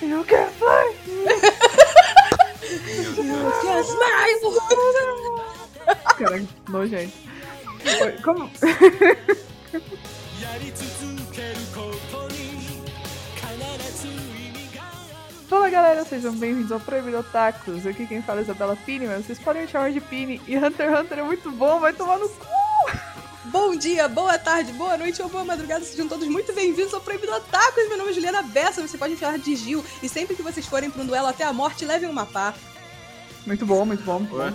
You can fly. Caralho, nojento. Oi, Como? sejam bem-vindos ao Proibido Otakus. Aqui quem fala é Isabela Pini, mas vocês podem me chamar de Pini. E Hunter x Hunter é muito bom, vai tomar no cu. Bom dia, boa tarde, boa noite ou boa madrugada, sejam todos muito bem-vindos ao Proibido Otakus. Meu nome é Juliana Bessa, você pode me chamar de Gil. E sempre que vocês forem pra um duelo até a morte, levem uma pá. Muito bom, muito bom. Muito bom.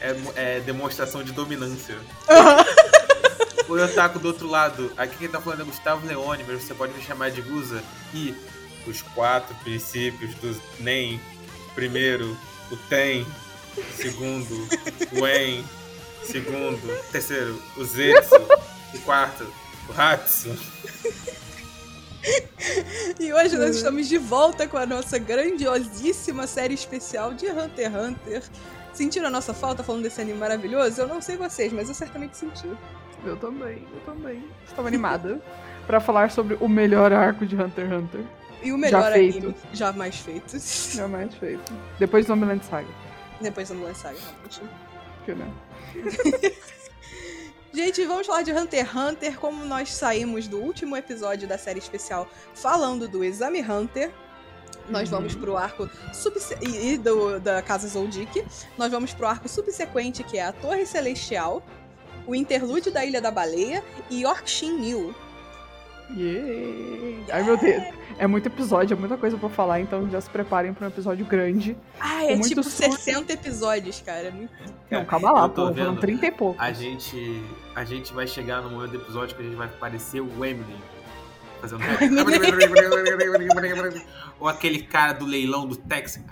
É, é demonstração de dominância. O Otaku do outro lado, aqui quem tá falando é Gustavo Leone, mas você pode me chamar de Guza. E os quatro princípios do NEM. Primeiro, o TEM. Segundo, o EN. Segundo, terceiro, o Zetsu. E quarto, o Hatsu. E hoje nós estamos de volta com a nossa grandiosíssima série especial de Hunter x Hunter. Sentiram a nossa falta falando desse anime maravilhoso? Eu não sei vocês, mas eu certamente senti. Eu também, eu também. Estava animada pra falar sobre o melhor arco de Hunter x Hunter. E o melhor Já feito. anime jamais feito. Jamais feito. Depois do Zombieland Saga. Depois do Mulan Saga, realmente. Que, né? Gente, vamos falar de Hunter x Hunter. Como nós saímos do último episódio da série especial falando do Exame Hunter, nós Uhum. vamos pro arco subse- e e do, da Casa Zoldyck. Nós vamos pro arco subsequente, que é a Torre Celestial, o interlúdio da Ilha da Baleia e Yorkshin New. Yeah. Ai meu Deus. É muito episódio, é muita coisa pra falar, então já se preparem pra um episódio grande. Ah, é tipo surto. 60 episódios, cara. É muito- Não, calma lá, pô. Foram vendo. 30 e pouco. A gente, a gente vai chegar no momento do episódio que a gente vai parecer o Eminem. Fazendo. Ou aquele cara do leilão do Texas.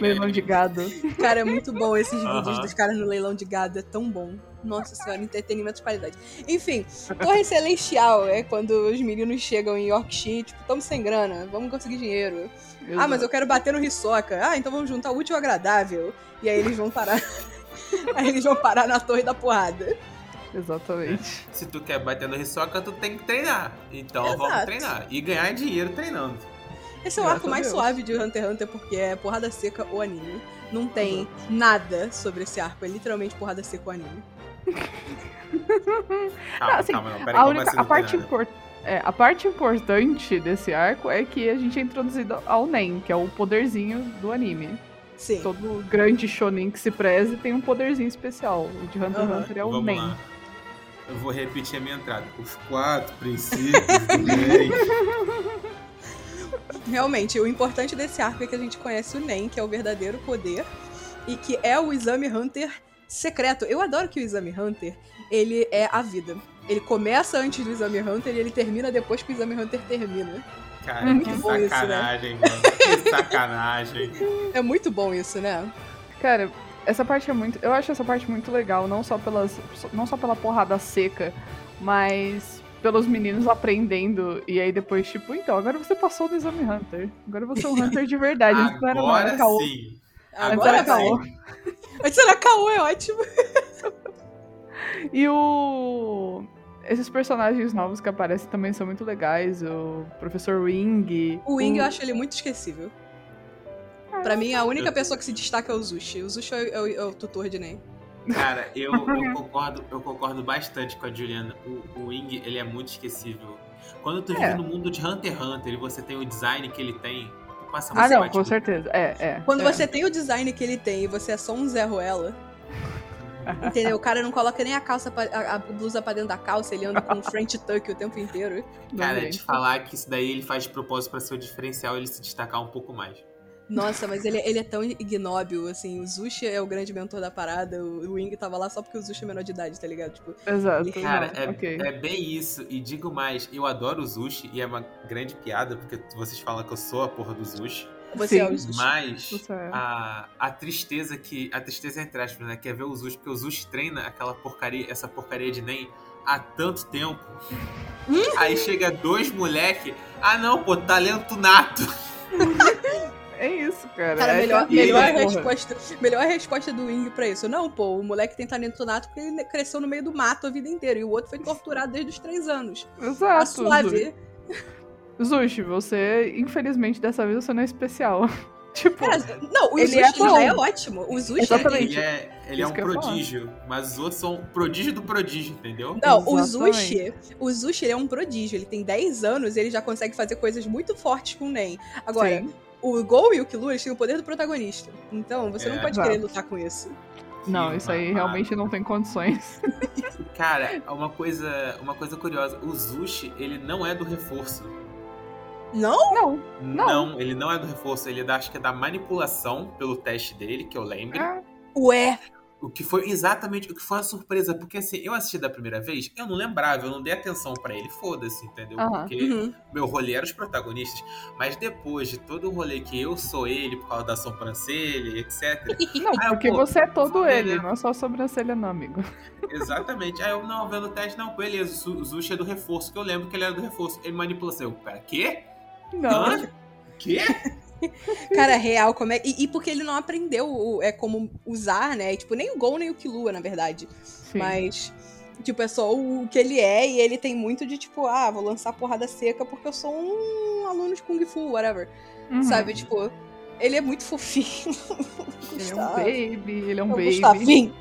Leilão de gado. Cara, é muito bom esses vídeos Aham. dos caras no leilão de gado. É tão bom. Nossa senhora, entretenimento de qualidade. Enfim, Torre Celestial é quando os meninos chegam em Yorkshire, tipo, estamos sem grana, vamos conseguir dinheiro. Ah, mas eu quero bater no Hisoka. Ah, então vamos juntar o útil ao agradável. E aí eles vão parar. aí eles vão parar na torre da porrada. Exatamente. Se tu quer bater no Hisoka, tu tem que treinar. Então Exato. vamos treinar. E ganhar dinheiro treinando. Esse é o Graças arco mais Deus. suave de Hunter x Hunter porque é porrada seca o anime. Não tem nada sobre esse arco, é literalmente porrada seca o anime. Calma, assim, calma, não. Pera aí, A, única, assim a, parte é, a parte importante desse arco é que a gente é introduzido ao Nen, que é o poderzinho do anime. Sim. Todo grande shonen que se preze tem um poderzinho especial. O de Hunter x Aham. Hunter é o Vamos Nen. lá. Eu vou repetir a minha entrada. Os quatro princípios do bem. Realmente, o importante desse arco é que a gente conhece o Nen, que é o verdadeiro poder, e que é o Exame Hunter secreto. Eu adoro que o Exame Hunter, ele é a vida. Ele começa antes do Exame Hunter e ele termina depois que o Exame Hunter termina. Cara, Hum, que que bom isso, né? sacanagem, mano. Que sacanagem. É muito bom isso, né? Cara, essa parte é muito. Eu acho essa parte muito legal, não só pelas. Não só pela porrada seca, mas pelos meninos aprendendo. E aí depois, tipo, então, agora você passou do exame Hunter. Agora você é um Hunter de verdade. Antes não era não, era Agora caô. sim. Antes Agora era vai. caô. Antes era caô, é ótimo. E o. Esses personagens novos que aparecem também são muito legais. O Professor Wing. O Wing, eu acho ele muito esquecível. Pra mim, a única Eu- pessoa que se destaca é o Zushi. O Zushi é o, é o tutor de Nen. Cara, eu, eu concordo, eu concordo bastante com a Juliana. O, o Wing, ele é muito esquecível. Quando tu É. vive no mundo de Hunter x Hunter e você tem o design que ele tem, tu passa Ah, não, com certeza. É, é. Quando é. você tem o design que ele tem e você é só um Zé Ruela. Entendeu? O cara não coloca nem a calça, pra- a, a blusa pra dentro da calça, ele anda com um French tuck o tempo inteiro. Cara, gente. falar que isso daí ele faz de propósito pra ser o diferencial e ele se destacar um pouco mais. Nossa, mas ele, ele é tão ignóbil, assim. O Zushi é o grande mentor da parada, o Wing tava lá só porque o Zushi é menor de idade, tá ligado? Tipo, Exato. Cara, é, ok. é bem isso. E digo mais, eu adoro o Zushi e é uma grande piada, porque vocês falam que eu sou a porra do Zushi. você é Sim. o Zushi. Mas é. a, a tristeza que. A tristeza entre aspas, né? Que é ver o Zushi, porque o Zushi treina aquela porcaria, essa porcaria de NEM há tanto tempo. Aí chega dois moleque. Ah não, pô, talento nato. É isso, cara. Cara, É melhor, que- melhor, porra. resposta, melhor resposta do Wing pra isso. Não, pô, o moleque tem talento nato porque ele cresceu no meio do mato a vida inteira. E o outro foi torturado desde os três anos. Tá Exato. suave. Zushi, você, infelizmente, dessa vez você não é especial. tipo, Cara, não, o Ele Zushi é já é ótimo. O Zushi Exatamente. Ele é, ele é Isso um prodígio, mas os outros são prodígio do prodígio, entendeu? Não, o. Zushi, o Zushi ele é um prodígio. Ele tem 10 anos e ele já consegue fazer coisas muito fortes com o Nen. Agora, sim. O Gol e o Killua eles têm o poder do protagonista. Então, você É, não pode exato. querer lutar com isso. Não, isso aí realmente não tem condições. Cara, uma coisa, uma coisa curiosa, o Zushi, ele não é do reforço. Não? Não. Não. ele não é do reforço, ele é da, acho que é da manipulação pelo teste dele, que eu lembro. Ah, Ué. O que foi exatamente o que foi uma surpresa, porque assim, eu assisti da primeira vez, eu não lembrava, eu não dei atenção pra ele, foda-se, entendeu? Aham. Porque Uhum. meu rolê era os protagonistas, mas depois de todo o rolê que eu sou ele por causa da sobrancelha, etc. Não, Ah, porque pô, você é todo ele, não é só sobrancelha, não, amigo. exatamente. Aí eu não vendo o teste, não, beleza, o Zu- o Zushi é do reforço, que eu lembro que ele era do reforço. Ele manipula assim, eu, pera, quê? Não. Hã? Quê? Cara, real, como é. E, e porque ele não aprendeu é, como usar, né? Tipo, nem o Gol nem o Killua, na verdade. Sim. Mas, tipo, é só o que ele é e ele tem muito de, tipo, ah, vou lançar porrada seca porque eu sou um aluno de Kung Fu, whatever. Uhum. Sabe? Tipo, ele é muito fofinho. Ele é um baby, ele é um É o baby. Gustavinho.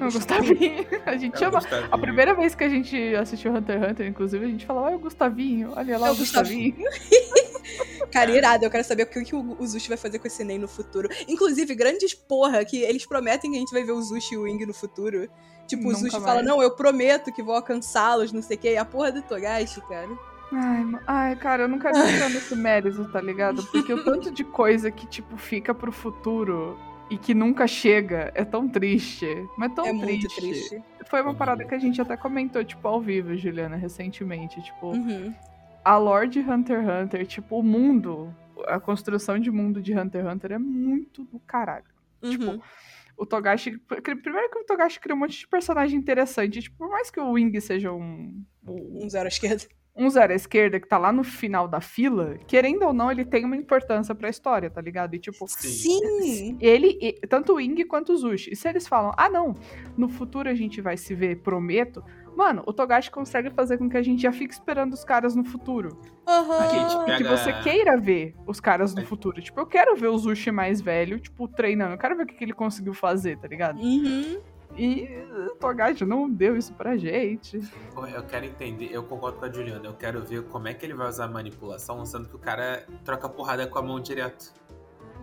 É o Gustavinho. A gente É o chama. Gustavinho. A primeira vez que a gente assistiu Hunter x Hunter, inclusive, a gente falou, olha o Gustavinho, olha lá É o o Gustavinho. Cara, irado, eu quero saber o que, que o, o Zushi vai fazer com esse Nen no futuro. Inclusive, grandes porra que eles prometem que a gente vai ver o Zushi e o Wing no futuro. Tipo, o Nunca Zushi mais. fala, não, eu prometo que vou alcançá-los, não sei o que. E a porra do Togashi, cara. Ai, ai, cara, eu não quero entrar nesse mérito, tá ligado? Porque o tanto de coisa que, tipo, fica pro futuro e que nunca chega é tão triste. Mas tão é triste. muito triste. Foi uma parada que a gente até comentou, tipo, ao vivo, Juliana, recentemente. Tipo, Uhum. a lore de Hunter x Hunter, tipo, o mundo, a construção de mundo de Hunter x Hunter é muito do caralho. Tipo, Uhum. o Togashi. Primeiro que o Togashi cria um monte de personagem interessante. Tipo, por mais que o Wing seja um. um- Um zero à esquerda. Um zero à esquerda que tá lá no final da fila, querendo ou não, ele tem uma importância pra história, tá ligado? E tipo, Sim. ele, e- tanto o Wing quanto o Zushi. E se eles falam, ah não, no futuro a gente vai se ver, prometo. Mano, o Togashi consegue fazer com que a gente já fique esperando os caras no futuro. Aham. gente Que pega- você queira ver os caras no futuro. Tipo, eu quero ver o Zushi mais velho, tipo, treinando. Eu quero ver o que que ele conseguiu fazer, tá ligado? Uhum. E o Togashi não deu isso pra gente. Eu quero entender, eu concordo com a Juliana, eu quero ver como é que ele vai usar a manipulação, sendo que o cara troca porrada com a mão direto.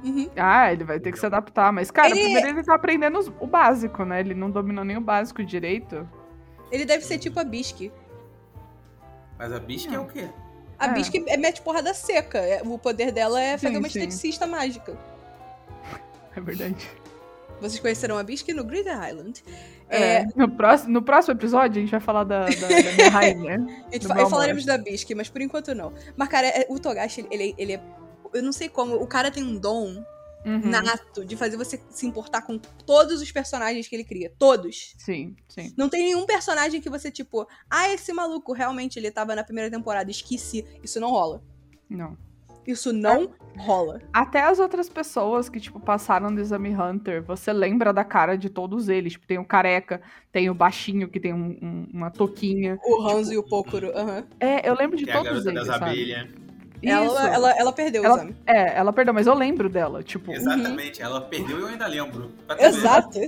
Uhum. Ah, ele vai ter que se adaptar. Mas, cara, Ele- primeiro ele tá aprendendo o básico, né? Ele não dominou nem o básico direito. Ele deve ser tipo a Bisque. Mas a Bisque é o quê? A É. Bisque é mete porrada seca. É- O poder dela é fazer Sim, uma sim. esteticista mágica. É verdade. Vocês conheceram a Bisque no Greater Island. É, É, no, próximo, no próximo episódio a gente vai falar da, da, da minha rainha. a gente fa- falaremos da Bisque, mas por enquanto não. Mas, cara, é- o Togashi, ele, ele é. Eu não sei como, o cara tem um dom Uhum. nato de fazer você se importar com todos os personagens que ele cria. Todos. Sim, sim. Não tem nenhum personagem que você, tipo, ah, esse maluco realmente ele tava na primeira temporada, esqueci. Isso não rola. Não. Isso não rola. Até as outras pessoas que, tipo, passaram do Exame Hunter, você lembra da cara de todos eles. Tipo, tem o careca, tem o baixinho que tem um- um- uma touquinha. O Hanzo e o Pokoro. aham. É, eu lembro de Tem a todos garota eles, das sabe? Ela, ela, ela perdeu o Ela- exame. É, ela perdeu, mas eu lembro dela, tipo. Exatamente, ela perdeu e eu ainda lembro. Exato.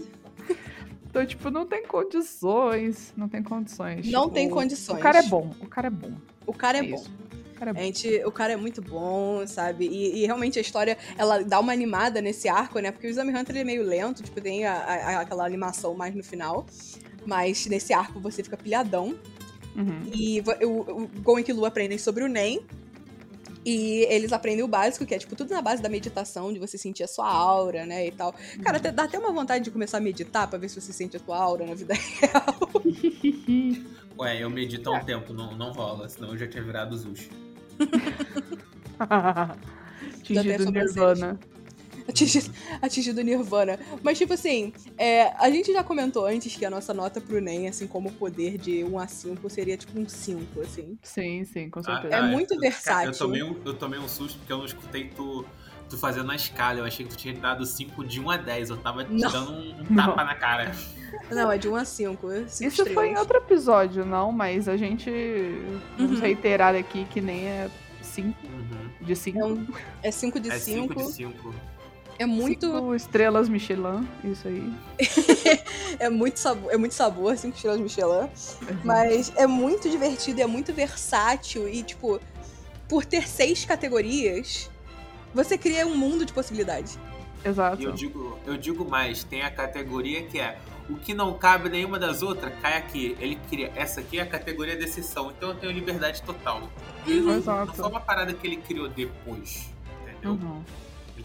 Então, tipo, não tem condições. Não tem condições. Não tipo, tem condições. O cara é bom, o cara é bom. O cara é, bom. isso. O cara é A gente, o cara é muito bom, sabe? E, e realmente a história, ela dá uma animada nesse arco, né? Porque o Exame Hunter ele é meio lento, tipo, tem a- a- aquela animação mais no final. Mas nesse arco você fica pilhadão. Uhum. E o, o Gon e Killua aprendem sobre o Nen. E eles aprendem o básico, que é, tipo, tudo na base da meditação, de você sentir a sua aura, né, e tal. Cara, até- dá até uma vontade de começar a meditar pra ver se você sente a tua aura na vida real. Ué, eu medito há um tempo, não, não rola, senão eu já tinha virado Zushi. Já tem Tingido sobrancelhas. Nirvana. Atingido, atingido Nirvana. Mas, tipo assim, é, a gente já comentou antes que a nossa nota pro NEM, assim como o poder de 1 a 5, seria tipo um 5, assim. Sim, sim, com Ah, certeza. É muito eu- versátil. Eu tomei, um, eu tomei um susto porque eu não escutei tu, tu fazendo a escala. Eu achei que tu tinha dado 5 de 1 a 10. Eu tava te dando um, um Não. tapa na cara. Não, é de 1 a 5. cinco Isso foi em estrelas. outro episódio, não, mas a gente. Vamos Uhum. reiterar aqui que nem é 5 Uhum. de 5. É, um- é 5 de É 5 5. de 5. É muito, estrelas Michelin, isso aí. é muito sabor, é muito sabor, 5 estrelas Michelin. Mas é muito divertido, é muito versátil e, tipo, por ter seis categorias, você cria um mundo de possibilidades. Exato. E eu digo, eu digo mais, tem a categoria que é o que não cabe nenhuma das outras, cai aqui. Ele cria. Essa aqui é a categoria de exceção, então eu tenho liberdade total. Ele não, Exato. não foi uma parada que ele criou depois. Entendeu? Uhum.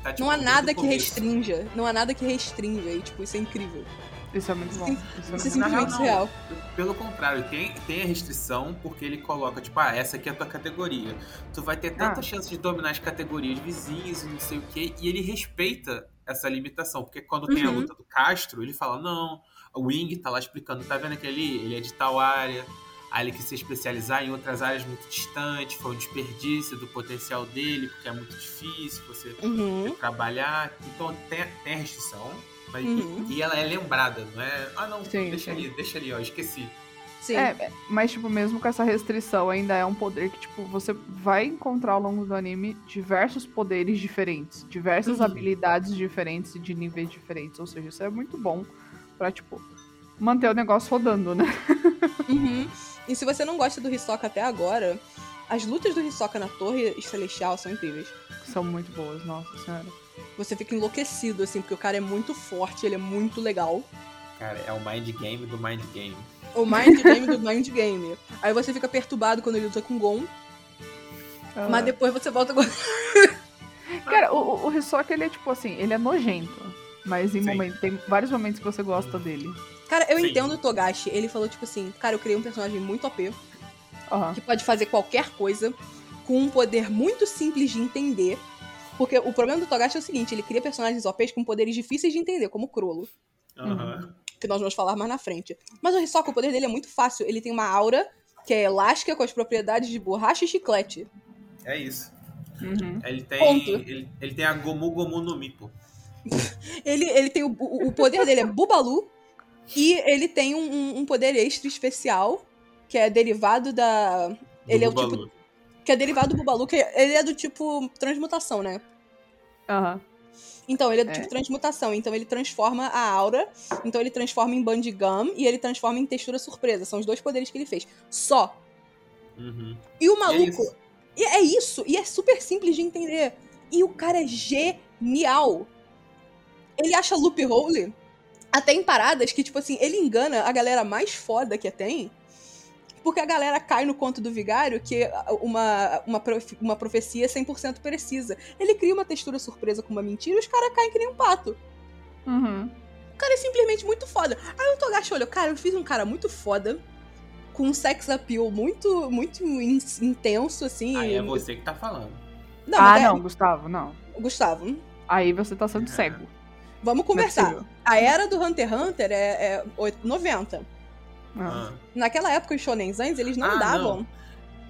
Tá, tipo, Não há nada que começo. restrinja. Não há nada que restrinja. E, tipo, isso é incrível. Isso é muito bom. Isso é Isso é real, simplesmente não. surreal. Pelo contrário, tem, tem a restrição porque ele coloca, tipo, ah, essa aqui é a tua categoria. Tu vai ter tanta Ah. chance de dominar as categorias vizinhas e não sei o quê, e ele respeita essa limitação. Porque quando tem a Uhum. luta do Castro, ele fala, não, o Wing tá lá explicando, tá vendo aquele ali? Ele é de tal área, aí ele quis se especializar em outras áreas muito distantes, foi um desperdício do potencial dele, porque é muito difícil você Uhum. trabalhar. Então tem, tem a restrição, mas, Uhum. e ela é lembrada, não é? Ah, não, Sim, deixa sim. ali, deixa ali, ó, esqueci. Sim. É, mas, tipo, mesmo com essa restrição, ainda é um poder que, tipo, você vai encontrar ao longo do anime diversos poderes diferentes, diversas Uhum. habilidades diferentes e de níveis diferentes. Ou seja, isso é muito bom pra, tipo, manter o negócio rodando, né? Uhum. E se você não gosta do Hisoka até agora, as lutas do Hisoka na Torre Celestial são incríveis. São muito boas, nossa senhora. Você fica enlouquecido, assim, porque o cara é muito forte, ele é muito legal. Cara, é o mind game do mind game. O mind game do mind game. Aí você fica perturbado quando ele luta com Gon, Ah. mas depois você volta com. Cara, o, o- Hisoka, ele é, tipo assim, ele é nojento. Mas em momento, tem vários momentos que você gosta dele. Cara, eu Sim. entendo o Togashi. Ele falou, tipo assim, cara, eu criei um personagem muito OP, Aham. que pode fazer qualquer coisa, com um poder muito simples de entender. Porque o problema do Togashi é o seguinte, ele cria personagens OPs com poderes difíceis de entender, como o Crollo. Aham. que nós vamos falar mais na frente. Mas o Hisoka, o poder dele é muito fácil. Ele tem uma aura que é elástica com as propriedades de borracha e chiclete. É isso. Uhum. Ele tem, Ponto. ele, ele tem a Gomu Gomu no Mi, pô. Ele, ele tem o, o, poder dele é Bubalu e ele tem um, um- poder extra especial que é derivado da. Do Ele é o Bubalu. tipo. Que é derivado do Bubalu, que ele é do tipo transmutação, né? Aham. Então, ele é do É. tipo transmutação. Então, ele transforma a aura. Então, ele transforma em Bandigam e ele transforma em textura surpresa. São os dois poderes que ele fez. Só. Uhum. E o E é maluco. isso. E é isso, e é super simples de entender. E o cara é genial. Ele acha loophole até em paradas que, tipo assim, ele engana a galera mais foda que tem. Porque a galera cai no conto do vigário que uma, uma, prof- uma profecia é 100% precisa. Ele cria uma textura surpresa com uma mentira e os caras caem que nem um pato. Uhum. O cara é simplesmente muito foda. Aí o Togashi olhou, cara, eu fiz um cara muito foda, com um sex appeal muito, muito in- intenso, assim. Aí é você que tá falando. Não, ah, é- não, Gustavo, não. Gustavo, Aí você tá sendo cego. vamos é conversar. a era do Hunter x Hunter é, é oito- 90. Ah. Ah. Naquela época, os shonenzãs, eles não Ah, davam. não.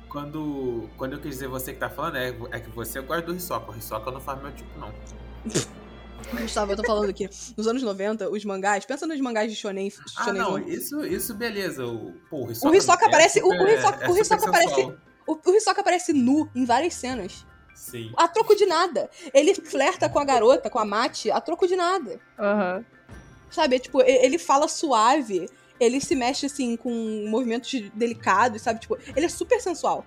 Quando, quando eu quis dizer você que tá falando, é, é que você gosta do Hisoka. O Hisoka não faz meu tipo, não. Gustavo, eu tô falando aqui. Nos anos 90, os mangás, pensa nos mangás de shonen. Ah, shonenzão. não, isso, isso beleza. O, pô, o Hisoka, O Hisoka é aparece- o- o super- Hisoka- é o super Hisoka aparece-. O, o Hisoka aparece nu em várias cenas. Sim. A troco de nada. Ele flerta com a garota, com a Mate, a troco de nada. Aham. Sabe? Tipo, e- ele fala suave. Ele se mexe, assim, com movimentos delicados, sabe? Tipo, ele é super sensual.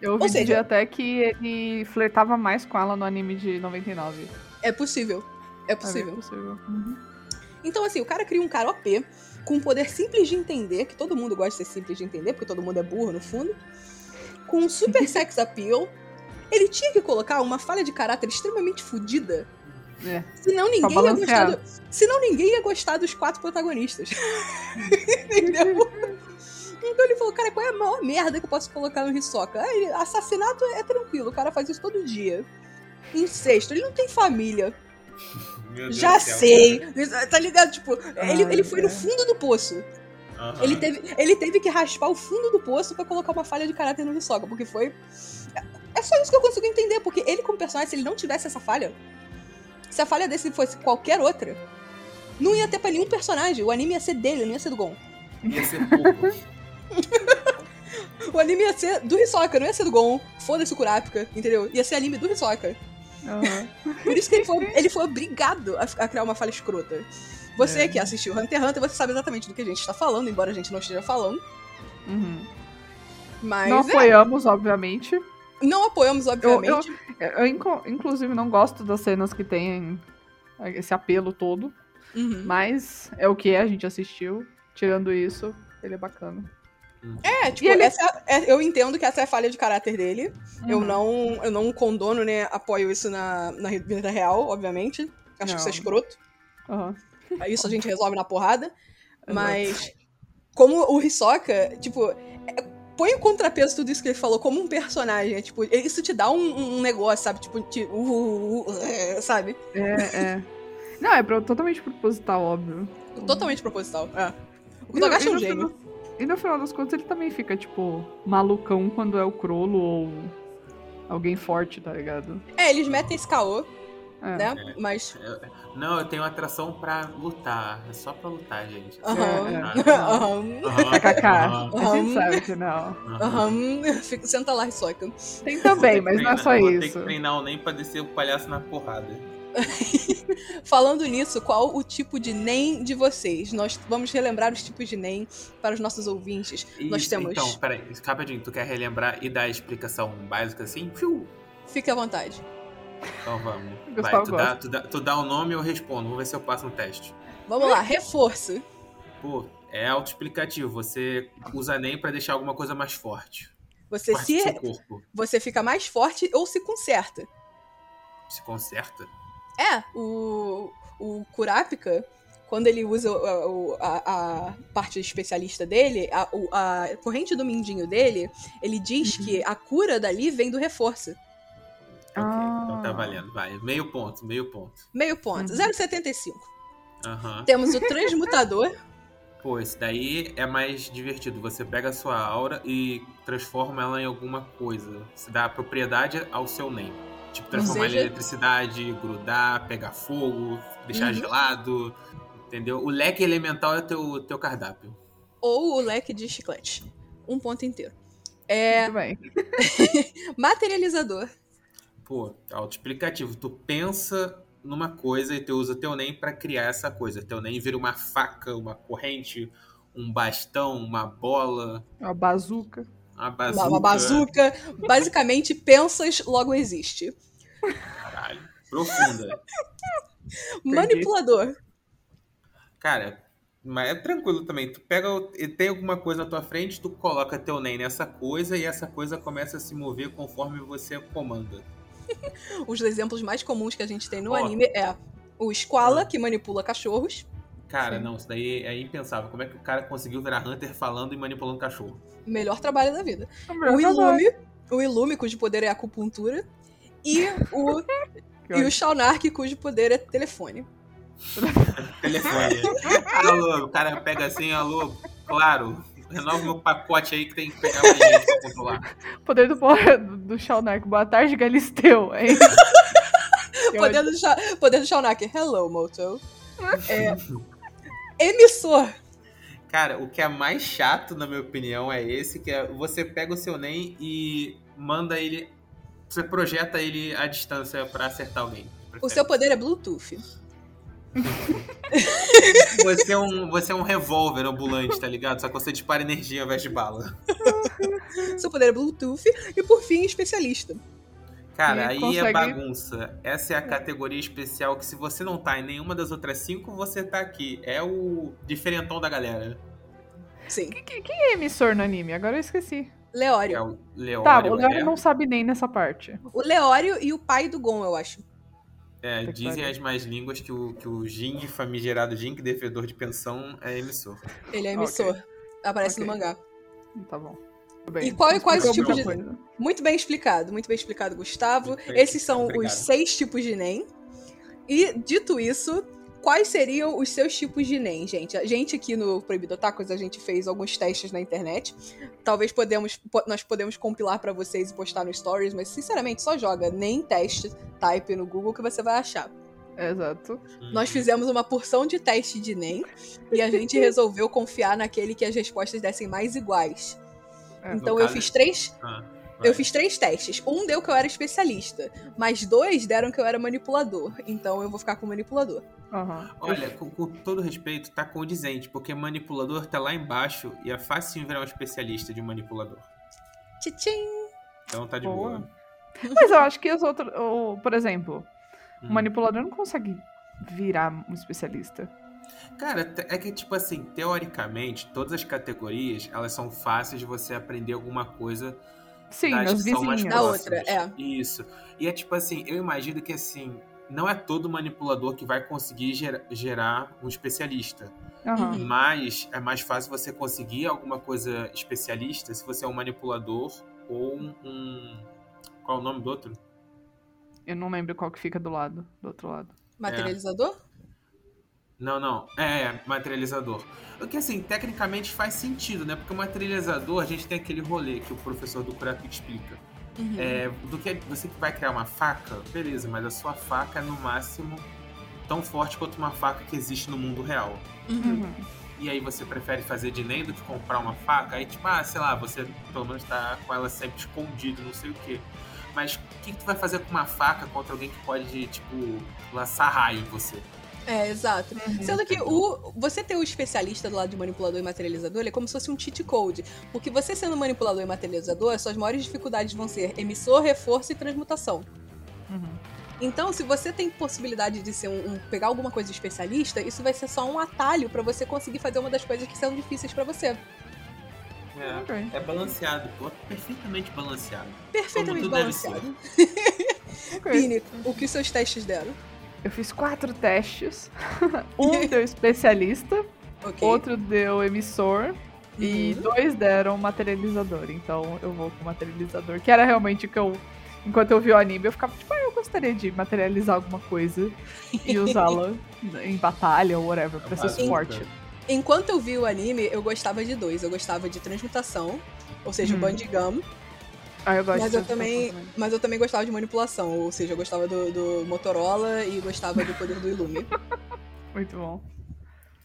Eu ouvi Ou seja- até que ele flertava mais com ela no anime de 99. É possível. É É possível. bem possível. Uhum. Então, assim, o cara cria um cara OP, com um poder simples de entender, que todo mundo gosta de ser simples de entender, porque todo mundo é burro, no fundo. Com um super sex appeal. Ele tinha que colocar uma falha de caráter extremamente fodida. É. Senão ninguém ia gostar. Do... Senão ninguém ia gostar dos quatro protagonistas. Entendeu? Então ele falou, cara, qual é a maior merda que eu posso colocar no Hisoka? Ah, ele- assassinato é tranquilo, o cara faz isso todo dia. Incesto, ele não tem família. Já do céu. sei. Tá ligado? Tipo, ele, Ai, ele foi no cara. fundo do poço. Aham. Ele teve, ele teve que raspar o fundo do poço pra colocar uma falha de caráter no Hisoka, porque foi. É só isso que eu consigo entender, porque ele, como personagem, se ele não tivesse essa falha, se a falha desse fosse qualquer outra, não ia ter pra nenhum personagem. O anime ia ser dele, não ia ser do Gon. Ia ser pouco. O anime ia ser do Hisoka, não ia ser do Gon. Foda-se o Kurapika, entendeu? Ia ser anime do Hisoka. Aham. Por isso que ele foi, ele foi obrigado a, a criar uma falha escrota. Você É. que assistiu Hunter x Hunter, você sabe exatamente do que a gente está falando, embora a gente não esteja falando. Uhum. Mas Não é, apoiamos, obviamente. Não apoiamos, obviamente. Eu, inco- inclusive, não gosto das cenas que tem esse apelo todo. Uhum. Mas é o que é, a gente assistiu. Tirando isso, ele é bacana. É, tipo, E ele- essa é- eu entendo que essa é a falha de caráter dele. Eu, Uhum. não, eu não condono, né, apoio isso na, na vida real, obviamente. Acho que isso é Não. escroto. Aham. Isso a gente resolve na porrada. Mas, como o Hisoka, tipo, é- põe o contrapeso tudo isso que ele falou como um personagem. é, tipo, isso te dá um, um negócio, sabe? Tipo, te- uh, uh, uh, é, sabe? É, é. Não, é totalmente proposital, óbvio. Totalmente proposital. É. O Kutogashi é um gênio. final- E no final das contas ele também fica, tipo, malucão quando é o Crollo ou alguém forte, tá ligado? É, eles metem esse caô, É. né? Mas. Não, eu tenho atração pra lutar. É só pra lutar, gente. Aham. É, Aham. Aham, KKK. aham, A gente sabe que não. aham. Fica- Senta lá, Hisoka. Tem Vou também, mas que não é treinar- só Vou isso. que treinar o nem pra descer o palhaço na porrada. Falando nisso, qual o tipo de NEM de vocês? Nós vamos relembrar os tipos de NEM para os nossos ouvintes. Nós Isso, temos. Então, peraí, rapidinho, tu quer relembrar e dar a explicação básica assim? Fiu. Fique à vontade. Então vamos. Vai, tu dá, tu, dá, tu dá o nome e eu respondo. Vamos ver se eu passo no teste. Vamos lá, reforço. Pô, é autoexplicativo. Você usa NEM pra deixar alguma coisa mais forte. Você Parte se você fica mais forte ou se conserta. Se conserta. É, o, o Kurapika, quando ele usa o- o- a, a parte especialista dele, a, o- a corrente do mindinho dele, ele diz Uhum. que a cura dali vem do reforço. Ok, Ah. Tá valendo. Vai, meio ponto, meio ponto. Meio ponto, Uhum. 0,75. Aham. Temos o transmutador. Pô, esse daí é mais divertido. Você pega a sua aura e transforma ela em alguma coisa. Se dá propriedade ao seu NEM. Tipo, transformar seja- em eletricidade, grudar, pegar fogo, deixar Uhum. gelado. Entendeu? O leque elemental é teu, teu cardápio. ou o leque de chiclete. Um ponto inteiro. É, Muito bem. materializador. Pô, autoexplicativo. Tu pensa numa coisa e tu usa teu NEM pra criar essa coisa. Teu NEM vira uma faca, uma corrente, um bastão, uma bola, Uma bazuca. uma Uma, bazuca. uma bazuca. Basicamente, pensas, logo existe. Caralho. Profunda. Manipulador. Cara, mas é tranquilo também. Tu pega, e tem alguma coisa na tua frente, tu coloca teu NEM nessa coisa e essa coisa começa a se mover conforme você comanda. Os exemplos mais comuns que a gente tem no Ó. anime é o Squala, que manipula cachorros. Cara, Sim. não, isso daí é impensável. Como é que o cara conseguiu virar Hunter falando e manipulando cachorro? Melhor trabalho da vida. É o O. Ilume, o Ilume, cujo poder é acupuntura. E o, e o. Shaunark, cujo poder é telefone. Telefone. alô, o cara pega assim, alô, claro. Renova meu pacote aí que tem que pegar mais gente pra controlar. Poder do, do, do Shaunark. Boa tarde, Galisteu. hein? Poder do, Sha poder do Shaunark. Hello, Moto. É, emissor. Cara, o que é mais chato, na minha opinião, é esse, que é você pega o seu NEM e manda ele. Você projeta ele à distância pra acertar alguém. O seu poder é Bluetooth. Você é um, você é um revólver ambulante, tá ligado? Só que você dispara energia ao invés de bala. Seu poder é Bluetooth. E por fim, especialista. Cara, E aí consegue- é bagunça. Essa é a categoria especial que se você não tá em nenhuma das outras cinco, você tá aqui. É o diferentão da galera. Sim. Quem é emissor no anime? Agora eu esqueci. É Leório. o Leório. Tá, o Léo é. não sabe nem nessa parte. O Leório e o pai do Gon, eu acho. É, dizem as mais línguas que o, que o Jing, famigerado Jing, devedor de pensão, é emissor. Ele é emissor. Aparece Ok. no mangá. Tá bom. Bem. E qual- quais Explicou tipos de- coisa. Muito bem explicado, muito bem explicado, Gustavo. Muito bem, Esses são obrigado. os seis tipos de NEM. E dito isso, quais seriam os seus tipos de NEM, gente? A gente aqui no Proibido Tacos, a gente fez alguns testes na internet. Talvez podemos, po- nós podemos compilar pra vocês e postar no Stories, mas sinceramente, só joga NEM teste, type no Google que você vai achar. Exato. Nós fizemos uma porção de teste de NEM e a gente resolveu confiar naquele que as respostas dessem mais iguais. É, então eu caso- fiz três. Ah, Eu fiz três testes. Um deu que eu era especialista, mas dois deram que eu era manipulador. Então eu vou ficar com manipulador. Aham. Olha, com, com todo respeito, tá condizente, porque manipulador tá lá embaixo e é fácil virar um especialista de manipulador. Tchim! Então tá de Boa. boa. Mas eu acho que os outros. o- Por exemplo, Hum. o manipulador não consegue virar um especialista. Cara, é que tipo assim, teoricamente, todas as categorias, elas são fáceis de você aprender alguma coisa Sim, das que são mais. Da outra, é. Isso. E é tipo assim, eu imagino que assim, não é todo manipulador que vai conseguir gera- gerar um especialista. Uhum. Mas é mais fácil você conseguir alguma coisa especialista se você é um manipulador ou um. um- Qual é o nome do outro? Eu não lembro qual que fica do lado, do outro lado. Materializador? Não, não. É, é, materializador. O que, assim, tecnicamente faz sentido, né? Porque o materializador, a gente tem aquele rolê que o professor do Curato explica. Uhum. É, do que você que vai criar uma faca, beleza, mas a sua faca é no máximo tão forte quanto uma faca que existe no mundo real. Uhum. Uhum. E aí você prefere fazer de nem do que comprar uma faca, aí tipo, ah, sei lá, você pelo menos tá com ela sempre escondida, não sei o quê. Mas o que, que tu vai fazer com uma faca contra alguém que pode, tipo, lançar raio em você? É, exato. Uhum. Sendo que o, você ter o especialista do lado de manipulador e materializador, ele é como se fosse um cheat code. Porque você sendo manipulador e materializador, as suas maiores dificuldades vão ser emissor, reforço e transmutação. Uhum. Então, se você tem possibilidade de ser um, um- pegar alguma coisa de especialista, isso vai ser só um atalho pra você conseguir fazer uma das coisas que são difíceis pra você. É, é balanceado, pô, perfeitamente balanceado. Perfeitamente balanceado. Pini, o que os seus testes deram? Eu fiz quatro testes. um deu especialista, Ok. outro deu emissor e Uhum. dois deram materializador. Então eu vou com materializador, que era realmente o que eu. Enquanto eu vi o anime, eu ficava tipo, ah, eu gostaria de materializar alguma coisa e usá-la em batalha ou whatever, pra ser suporte. Enquanto eu vi o anime, eu gostava de dois. Eu gostava de transmutação, ou seja, o Hum. Bandigam. Ah, eu gosto Mas de eu também, mas eu também gostava de manipulação, ou seja, eu gostava do, do Motorola e gostava do poder do Ilume. Muito bom.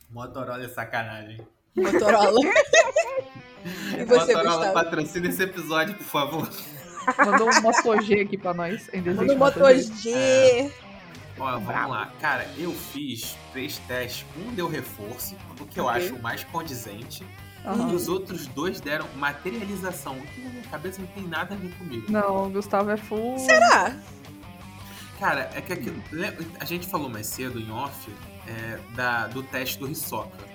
Motorola é sacanagem. Motorola. e você, Motorola Gustavo? patrocina esse episódio, por favor. Mandou um Moto G aqui pra nós. Ainda existe o Moto G. G. Ó, vamos lá. Cara, eu fiz três testes. Um deu reforço, o que eu acho mais condizente. Aham. E os outros dois deram materialização. O que na minha cabeça não tem nada a ver comigo. Não, o Gustavo é full. Será? Cara, é que aquilo- lembra- a gente falou mais cedo em off é, da, do teste do Hisoka.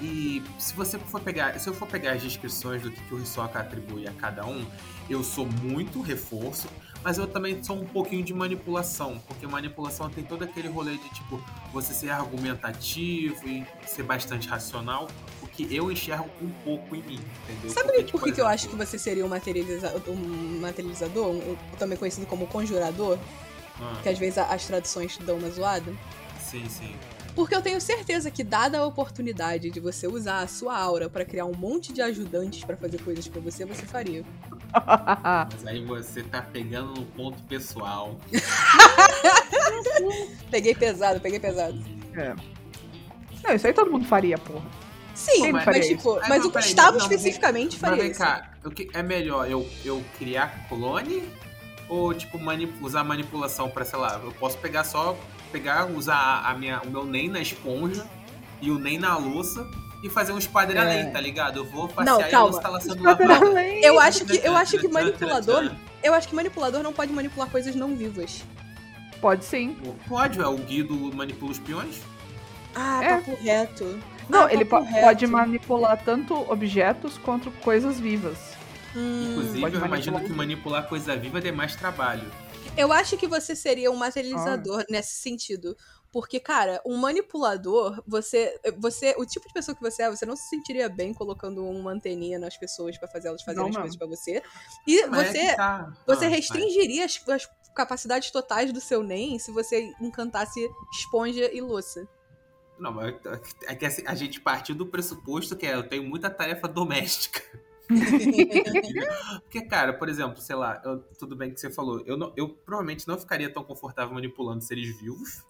E se você for pegar, se eu for pegar as descrições do que, que o Hisoka atribui a cada um, eu sou muito reforço, mas eu também sou um pouquinho de manipulação, porque manipulação tem todo aquele rolê de tipo você ser argumentativo e ser bastante racional, que eu enxergo um pouco em mim, entendeu? Sabe Porque, por tipo, que, que eu acho que você seria um, materializa um materializador, um- também conhecido como conjurador? ah, Que às vezes a- as traduções dão uma zoada? sim, sim. Porque eu tenho certeza que, dada a oportunidade de você usar a sua aura pra criar um monte de ajudantes pra fazer coisas pra você, você faria. Mas aí você tá pegando no ponto pessoal. Peguei pesado, peguei pesado. É. Não, isso aí todo mundo faria, porra. Sim, Quem mas, tipo, mas não, o Gustavo não, não, especificamente Mas faria vem isso. cá, o que é melhor eu, eu criar clone ou tipo mani- usar manipulação pra, sei lá, eu posso pegar só pegar, usar a, a minha, o meu NEM na esponja e o NEM na louça e fazer um esquadrelém, É. tá ligado? Eu vou passear Não, e a calma. louça tá. Eu acho que eu acho que manipulador, eu acho que manipulador não pode manipular coisas não vivas. Pode sim. Pode, é o Guido manipula os peões? Ah, É. papo reto. Não, Ah, ele po- reto. pode manipular tanto objetos quanto coisas vivas. Hum, Inclusive, eu imagino que manipular coisa viva dê mais trabalho. eu acho que você seria um materializador nesse sentido. Porque, cara, um manipulador, você, você. O tipo de pessoa que você é, você não se sentiria bem colocando uma anteninha nas pessoas pra fazer elas fazerem Não as coisas pra você. E Mas é você. que tá. Você Ah, restringiria as, as capacidades totais do seu NEM se você encantasse esponja e louça. Não, mas é que assim, a gente partiu do pressuposto que é, eu tenho muita tarefa doméstica. Porque, cara, por exemplo, sei lá, eu- tudo bem que você falou, eu, não- eu provavelmente não ficaria tão confortável manipulando seres vivos.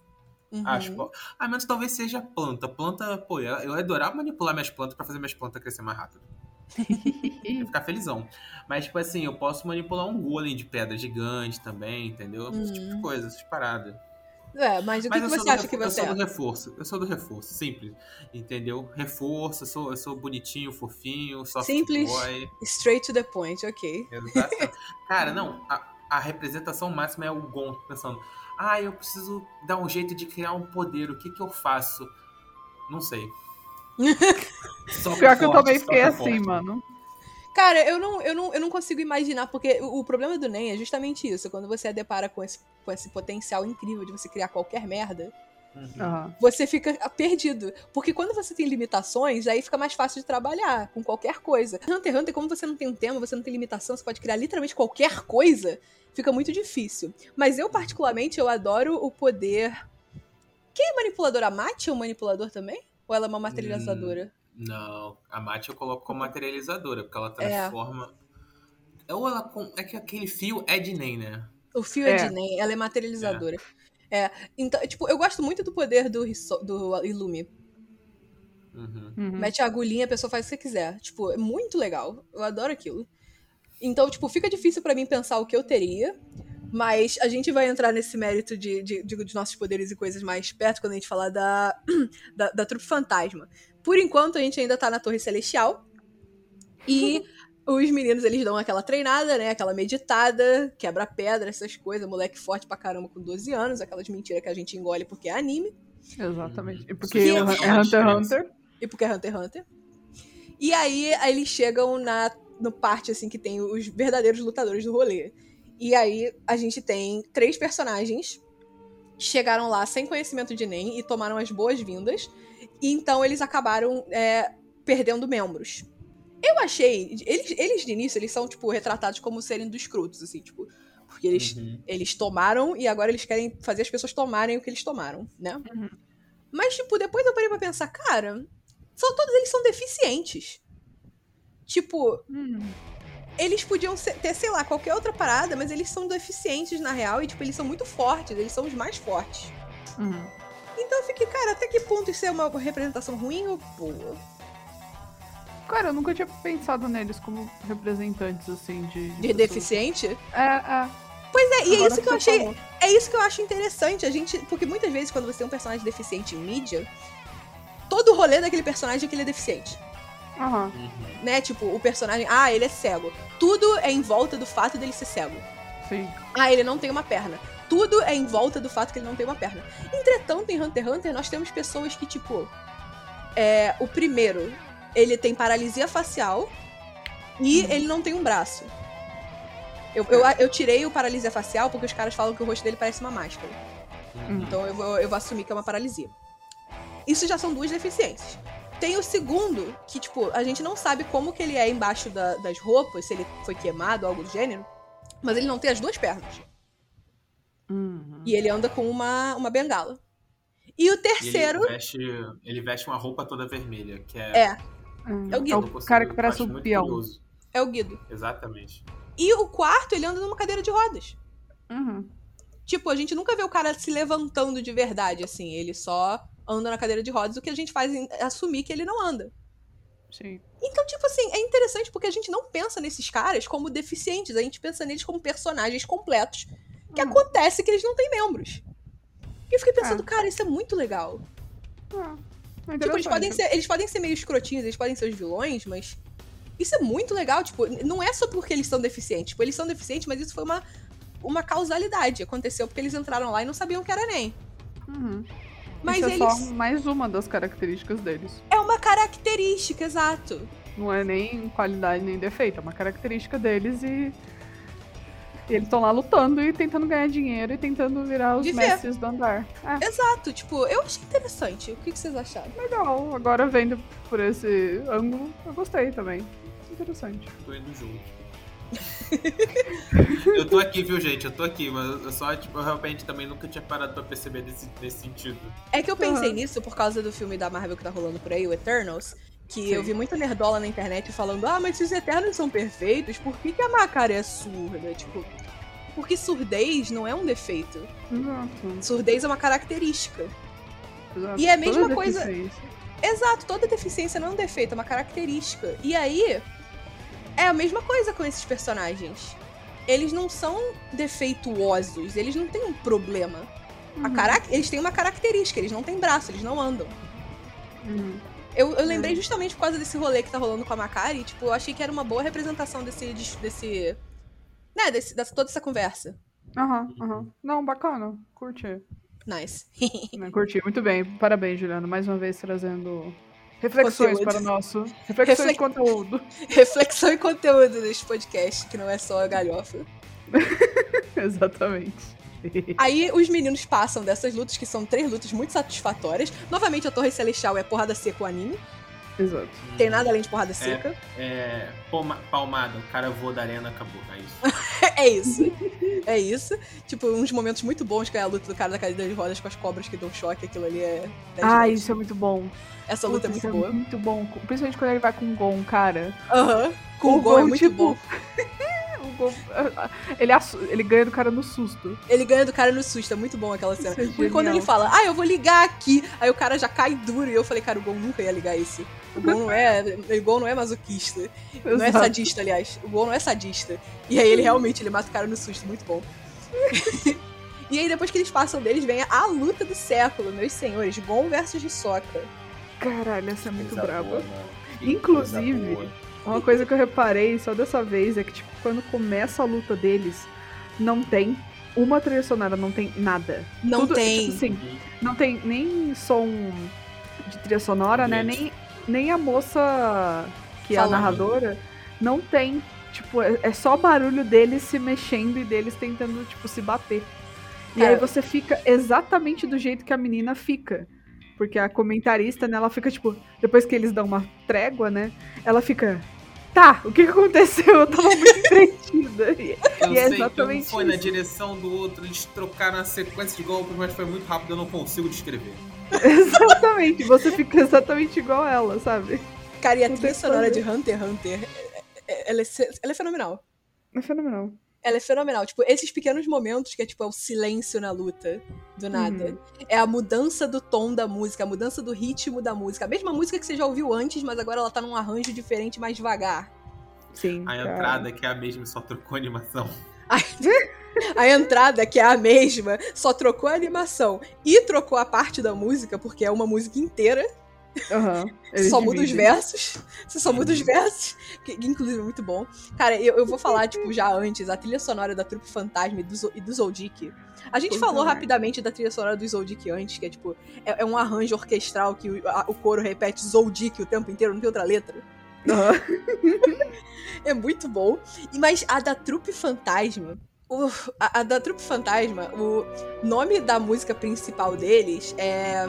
Uhum. Acho. Ah, menos talvez seja planta. Planta, pô, eu, eu adorava manipular minhas plantas pra fazer minhas plantas crescer mais rápido. Eu ficar felizão. Mas, tipo assim, eu posso manipular um golem de pedra gigante também, entendeu? Esse tipo de Uhum. coisa, essas paradas. É, mas o que, Mas que eu você acha que você Eu é? sou do reforço. Eu sou do reforço, simples. Entendeu? Reforço, eu sou, eu sou bonitinho, fofinho, soft Simples. boy. Straight to the point, ok. Exato. Cara, não, a, a representação máxima é o Gon pensando. Ah, eu preciso dar um jeito de criar um poder. O que que eu faço? Não sei. Só Pior que eu também fiquei assim, forte. mano. Cara, eu não, eu, não, eu não consigo imaginar, porque o, o problema do NEM é justamente isso. Quando você depara com esse, com esse potencial incrível de você criar qualquer merda, Uhum. Você fica perdido. Porque quando você tem limitações, aí fica mais fácil de trabalhar com qualquer coisa. Hunter x Hunter, como você não tem um tema, você não tem limitação, você pode criar literalmente qualquer coisa, fica muito difícil. Mas eu, particularmente, eu adoro o poder. Quem é manipulador? A Mate é um manipulador também? Ou ela é uma materializadora? Não, a Mate eu coloco como materializadora, porque ela É. transforma. Ou ela. com- É que aquele fio é de Nen, né? O fio é, É. de Nen, ela é materializadora. É. Então, tipo, eu gosto muito do poder do, Hiso- do Illume. Uhum. Uhum. Mete a agulhinha, a pessoa faz o que você quiser. Tipo, é muito legal. Eu adoro aquilo. Então, tipo, fica difícil pra mim pensar o que eu teria. Mas a gente vai entrar nesse mérito de, de, de, de nossos poderes e coisas mais perto quando a gente falar da, da, da trupe fantasma. Por enquanto, a gente ainda tá na Torre Celestial. E os meninos, eles dão aquela treinada, né? Aquela meditada, quebra pedra, essas coisas. Moleque forte pra caramba com 12 anos. Aquelas mentiras que a gente engole porque é anime. Exatamente. E porque é é Hunter x. Hunter. E porque é Hunter x Hunter. E aí, aí eles chegam na no parte assim que tem os verdadeiros lutadores do rolê. E aí a gente tem três personagens que chegaram lá sem conhecimento de NEM e tomaram as boas-vindas. E então eles acabaram é, perdendo membros. Eu achei. Eles, eles de início, eles são, tipo, retratados como serem dos escrotos, assim, tipo. Porque eles, Uhum. eles tomaram e agora eles querem fazer as pessoas tomarem o que eles tomaram, né? Uhum. Mas, tipo, depois eu parei pra pensar, cara, são, todos eles são deficientes. Tipo, Hum. eles podiam ser- ter, sei lá, qualquer outra parada, mas eles são deficientes na real e, tipo, eles são muito fortes, eles são os mais fortes. Uhum. Então eu fiquei, cara, até que ponto isso é uma representação ruim ou boa? Cara, eu nunca tinha pensado neles como representantes, assim, de. De pessoas- deficiente? É, é. É, e é Agora isso que eu você achei. falou. É isso que eu acho interessante. A gente. Porque muitas vezes, quando você tem um personagem deficiente em mídia, todo o rolê daquele personagem é que ele é deficiente. Aham. Uhum. Né? Tipo, o personagem. Ah, ele é cego. Tudo é em volta do fato dele ser cego. Sim. Ah, ele não tem uma perna. Tudo é em volta do fato que ele não tem uma perna. Entretanto, em Hunter x Hunter, nós temos pessoas que, tipo. É, o primeiro, ele tem paralisia facial e ele não tem um braço. Eu, eu, eu tirei o paralisia facial porque os caras falam que o rosto dele parece uma máscara. Uhum. Então eu vou, eu vou assumir que é uma paralisia. Isso já são duas deficiências. Tem o segundo, que, tipo, a gente não sabe como que ele é embaixo da- das roupas, se ele foi queimado ou algo do gênero. Mas ele não tem as duas pernas. Uhum. E ele anda com uma, uma bengala. E o E terceiro Ele veste, ele veste uma roupa toda vermelha, que é. é, Hum. É o Guido. É o cara que parece um peão. curioso. é o Guido. Exatamente. E o quarto, ele anda numa cadeira de rodas. Uhum. Tipo, a gente nunca vê o cara se levantando de verdade, assim. Ele só anda na cadeira de rodas. O que a gente faz é assumir que ele não anda. Sim. Então, tipo assim, é interessante porque a gente não pensa nesses caras como deficientes, a gente pensa neles como personagens completos. Que Hum. acontece que eles não têm membros. E eu fiquei pensando, É. cara, isso é muito legal. Ah, Tipo, eles podem, ser, eles podem ser meio escrotinhos, eles podem ser os vilões, mas. Isso é muito legal, tipo, não é só porque eles são deficientes. Tipo, eles são deficientes, mas isso foi uma, uma causalidade. Aconteceu porque eles entraram lá e não sabiam que era nem. Uhum. Mas Isso é eles. só mais uma das características deles. É uma característica, exato. Não é nem qualidade nem defeito, é uma característica deles e. E eles estão lá lutando e tentando ganhar dinheiro e tentando virar os De ver. mestres do andar. É, Exato, tipo, eu achei interessante. O que, que vocês acharam? legal. Agora vendo por esse ângulo, eu gostei também. Interessante. Tô indo junto. eu tô aqui, viu, gente? Eu tô aqui, mas eu só, tipo, eu realmente também nunca tinha parado pra perceber nesse, nesse sentido. É que eu pensei Aham. nisso por causa do filme da Marvel que tá rolando por aí, o Eternals. Que Sim. eu vi muita nerdola na internet falando, ah, mas se os Eternos são perfeitos, por que, que a Macaria é surda? Tipo, porque surdez não é um defeito. Exato. Surdez é uma característica. exato. E é a mesma Toda coisa-. Exato, toda deficiência não é um defeito, é uma característica. E aí, é a mesma coisa com esses personagens. Eles não são defeituosos, eles não têm um problema. A Uhum. carac- Eles têm uma característica, eles não têm braço, eles não andam. Uhum. Eu, eu lembrei justamente por causa desse rolê que tá rolando com a Macari, tipo, eu achei que era uma boa representação desse. desse né, desse, dessa, toda essa conversa. Aham, aham. Não, bacana. Curti. Nice. Curti. Muito bem. Parabéns, Juliana. Mais uma vez trazendo reflexões Conteúdo. para o nosso. Reflexões Refle- de conteúdo. Reflexão e conteúdo desse podcast, que não é só galhofa. Exatamente. Aí os meninos passam dessas lutas, que são três lutas muito satisfatórias. Novamente, a Torre Celestial é porrada seca o anime. Exato. Tem nada além de porrada seca. É. palma- palmada, o cara voa da arena, acabou. É isso. É isso. É isso. Tipo, uns momentos muito bons, que é a luta do cara da cadeira de rodas com as cobras que dão choque. Aquilo ali é. 10 Ah, isso é muito bom. Essa luta Putz, é muito boa. muito bom. Principalmente quando ele vai com o Gon, cara. Aham. Com O o Gon é Gon, muito tipo, bom. Ele, ele ganha do cara no susto. Ele ganha do cara no susto, é muito bom aquela cena. É Porque quando ele fala, ah, eu vou ligar aqui, aí o cara já cai duro, e eu falei, cara, o Gon nunca ia ligar isso. O Gon não é, o Gon não é masoquista. Não é Exato. sadista, aliás. O Gon não é sadista. E aí ele realmente ele mata o cara no susto, muito bom. e aí depois que eles passam deles, vem a luta do século, meus senhores. Gon versus Hisoka. Caralho, essa é muito braba. Que Inclusive. Uma coisa que eu reparei só dessa vez é que, tipo, quando começa a luta deles, não tem uma trilha sonora, não tem nada. Não Tudo- tem. Tipo assim, não tem nem som de trilha sonora, né? Ambiente. Nem, nem a moça que é a Falando. narradora não tem. Tipo, é, é só barulho deles se mexendo e deles tentando, tipo, se bater. E Cara. aí você fica exatamente do jeito que a menina fica. Porque a comentarista, né, ela fica, tipo, depois que eles dão uma trégua, né? Ela fica. Tá, o que aconteceu? Eu tava muito entretida. E- Eu E é sei que um exatamente foi na isso. direção do outro, eles trocaram a sequência de golpes, mas foi muito rápido, eu não consigo descrever. Exatamente, você fica exatamente igual ela, sabe? Cara, e a trilha sonora de. Hunter x Hunter, é- é- ela é, ela é fenomenal. É fenomenal. Ela é fenomenal. Tipo, esses pequenos momentos que é tipo é o silêncio na luta, do nada. Uhum. É a mudança do tom da música, a mudança do ritmo da música. A mesma música que você já ouviu antes, mas agora ela tá num arranjo diferente, mais devagar. Sim. A cara. entrada, que é a mesma, só trocou a animação. A entrada, que é a mesma, só trocou a animação e trocou a parte da música, porque é uma música inteira. Eles só muda os versos. Você só muda os versos. Que, inclusive é muito bom. Cara, eu, eu vou falar, tipo, já antes, a trilha sonora da Trupe Fantasma e do, e do Zoldyck. A gente falou é. rapidamente da trilha sonora do Zoldyck antes, que é tipo, é, é um arranjo orquestral que o, a- o coro repete Zoldyck o tempo inteiro, não tem outra letra. Aham. É muito bom. E, mas a da Trupe Fantasma. o- a, a da Trupe Fantasma, o nome da música principal deles é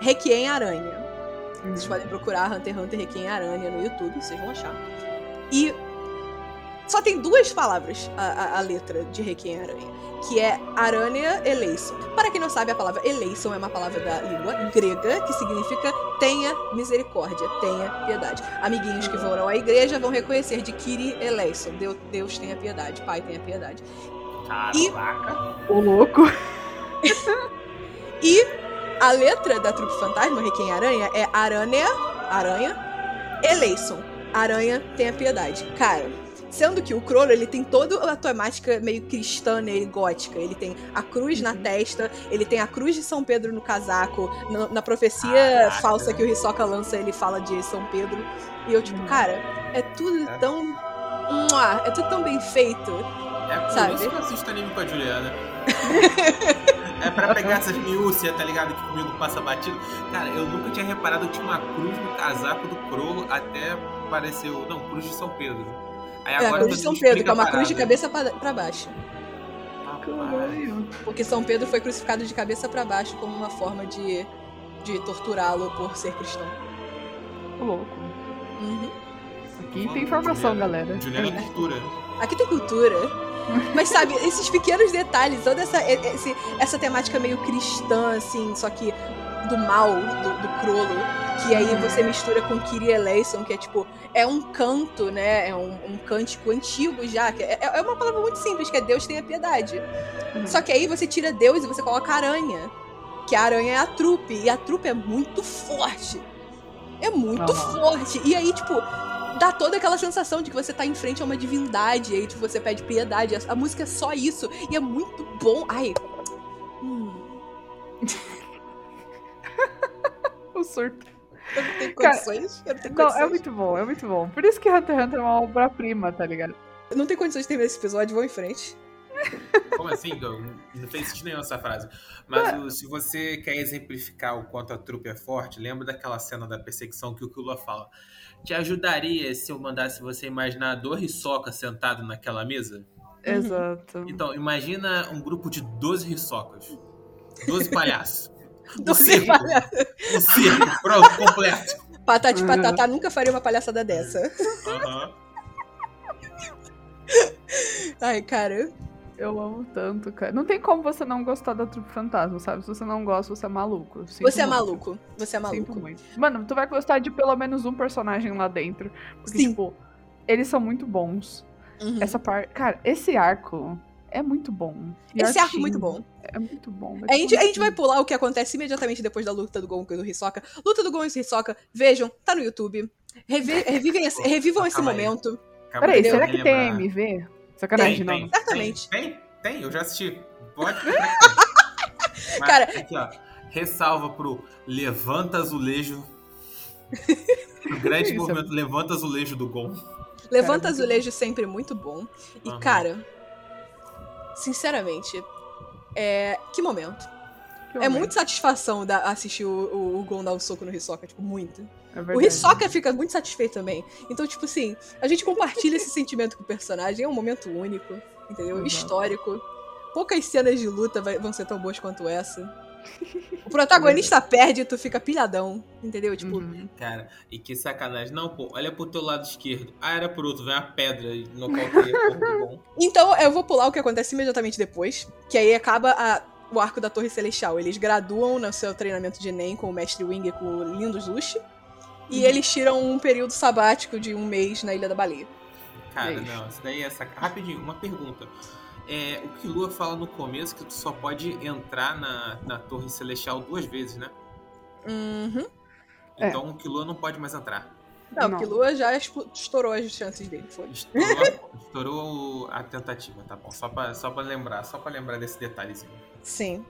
Requiem Aranha. Vocês podem procurar Hunter x Hunter Requiem Aranha no YouTube, vocês vão achar. E só tem duas palavras a, a- a letra de Requiem Aranha, que é Aranha Eleison. Para quem não sabe, a palavra Eleison é uma palavra da língua grega que significa tenha misericórdia, tenha piedade. Amiguinhos que foram à igreja vão reconhecer de Kiri Eleison, Deus, Deus tenha piedade, Pai tenha piedade. Caraca. O louco. E a letra da Trupe Fantasma, Requiem Aranha, é Aranha, Aranha, Eleison. Aranha tenha piedade. Cara, sendo que o Crollo, ele tem toda a temática meio cristã nele, gótica. Ele tem a cruz na testa, ele tem a cruz de São Pedro no casaco. Na, na profecia Caraca. falsa que o Hisoka lança, ele fala de São Pedro. E eu, tipo, Uhum. cara, é tudo É. tão... Mua, É tudo tão bem feito. É por Sabe? isso que eu assisto anime com a Juliana. é pra pegar essas miúcias, tá ligado? Que comigo passa batido. Cara, eu nunca tinha reparado que tinha uma cruz no casaco do Crollo até apareceu. Não, cruz de São Pedro. Aí É, a agora cruz de São Pedro, que é uma cruz de cabeça pra, baixo. Caralho. Porque São Pedro foi crucificado de cabeça pra baixo como uma forma de, de torturá-lo por ser cristão. Louco. Uhum. Aqui tem informação, Juliana- galera. Juliana É. Cultura. Aqui tem cultura. Mas sabe, esses pequenos detalhes, toda essa, esse- essa temática meio cristã, assim, só que do mal, do, do Crollo, que aí você mistura com Kyrie eleison, que é tipo, é um canto, né? É um, um cântico antigo já. Que é, é uma palavra muito simples, que é Deus tenha piedade. Uhum. Só que aí você tira Deus e você coloca aranha. Que a aranha é a trupe. E a trupe é muito forte. É muito Aham. forte. E aí, tipo, dá toda aquela sensação de que você tá em frente a uma divindade. E aí, tipo, você pede piedade. A, a música é só isso. E é muito bom. Ai. Hum, O surto. eu não tenho Cara, condições. eu não tenho Não, condições. é muito bom, é muito bom. Por isso que Hunter x Hunter é uma obra-prima, tá ligado? Eu não tenho condições de terminar esse episódio. Vou em frente. Como assim, Doug? Não fez sentido nenhum essa frase. Mas o- se você quer exemplificar o quanto a trupe é forte, lembra daquela cena da perseguição que o Killua fala. Te ajudaria se eu mandasse você imaginar a dor Hisoka sentado naquela mesa? Exato. Então, imagina um grupo de 12 Hisocas. 12 palhaços. Doze circo. palhaços. Um circo, pronto, completo. Patati Uhum. Patatá nunca faria uma palhaçada dessa. Aham. Ai, cara. Eu amo tanto, cara. Não tem como você não gostar da Trupe Fantasma, sabe? Se você não gosta, você é maluco. Sinto Você é muito. maluco. Você é Sinto maluco. muito. Mano, tu vai gostar de pelo menos um personagem lá dentro. Porque, Sim. tipo, eles são muito bons. Uhum. Essa parte. Cara, esse arco é muito bom. E Esse arco é muito bom. É muito bom. A gente, a gente vai pular o que acontece imediatamente depois da luta do Gon e do Hisoka. Luta do Gon e do Hisoka, vejam, tá no YouTube. Revi- revivem esse- revivam esse Calma momento. Peraí, aí, será que tem. MV? Sacanagem, Tem, não. tem, Certamente. Tem, tem, tem, eu já assisti. Pode. Mas, Cara- aqui, ó. Ressalva pro Levanta Azulejo. O grande Isso. movimento Levanta Azulejo do Gon. Levanta muito azulejo sempre muito bom. E, Aham. cara, sinceramente, é. Que momento. Que É momento. muito satisfação da- assistir o, o, o Gon dar um soco no Hisoka, tipo, muito. É O. Hisoka fica muito satisfeito também. Então, tipo assim, a gente compartilha esse sentimento com o personagem. É um momento único, entendeu? Exato. Histórico. Poucas cenas de luta vai- vão ser tão boas quanto essa. O protagonista perde e tu fica pilhadão, entendeu? Tipo, Uhum. Cara, e que sacanagem. Não, pô, olha pro teu lado esquerdo. Ah, era pro outro, vem uma pedra nocauteia o corpo do Gon. Então, eu vou pular o que acontece imediatamente depois, que aí acaba a- o arco da Torre Celestial. Eles graduam no seu treinamento de Enem com o Mestre Wing e com o Lindos Lush. E eles tiram um período sabático de um mês na Ilha da Baleia. Cara, Beijo. não, isso daí é sacanagem. Rapidinho, uma pergunta. É, o Killua fala no começo que tu só pode entrar na, na Torre Celestial duas vezes, né? Uhum. É. Então o Killua não pode mais entrar. Não, Não. porque Lua já estourou as chances dele, foi. Estourou, estourou a tentativa, tá bom. Só pra, só pra lembrar, só pra lembrar desse detalhezinho. Sim.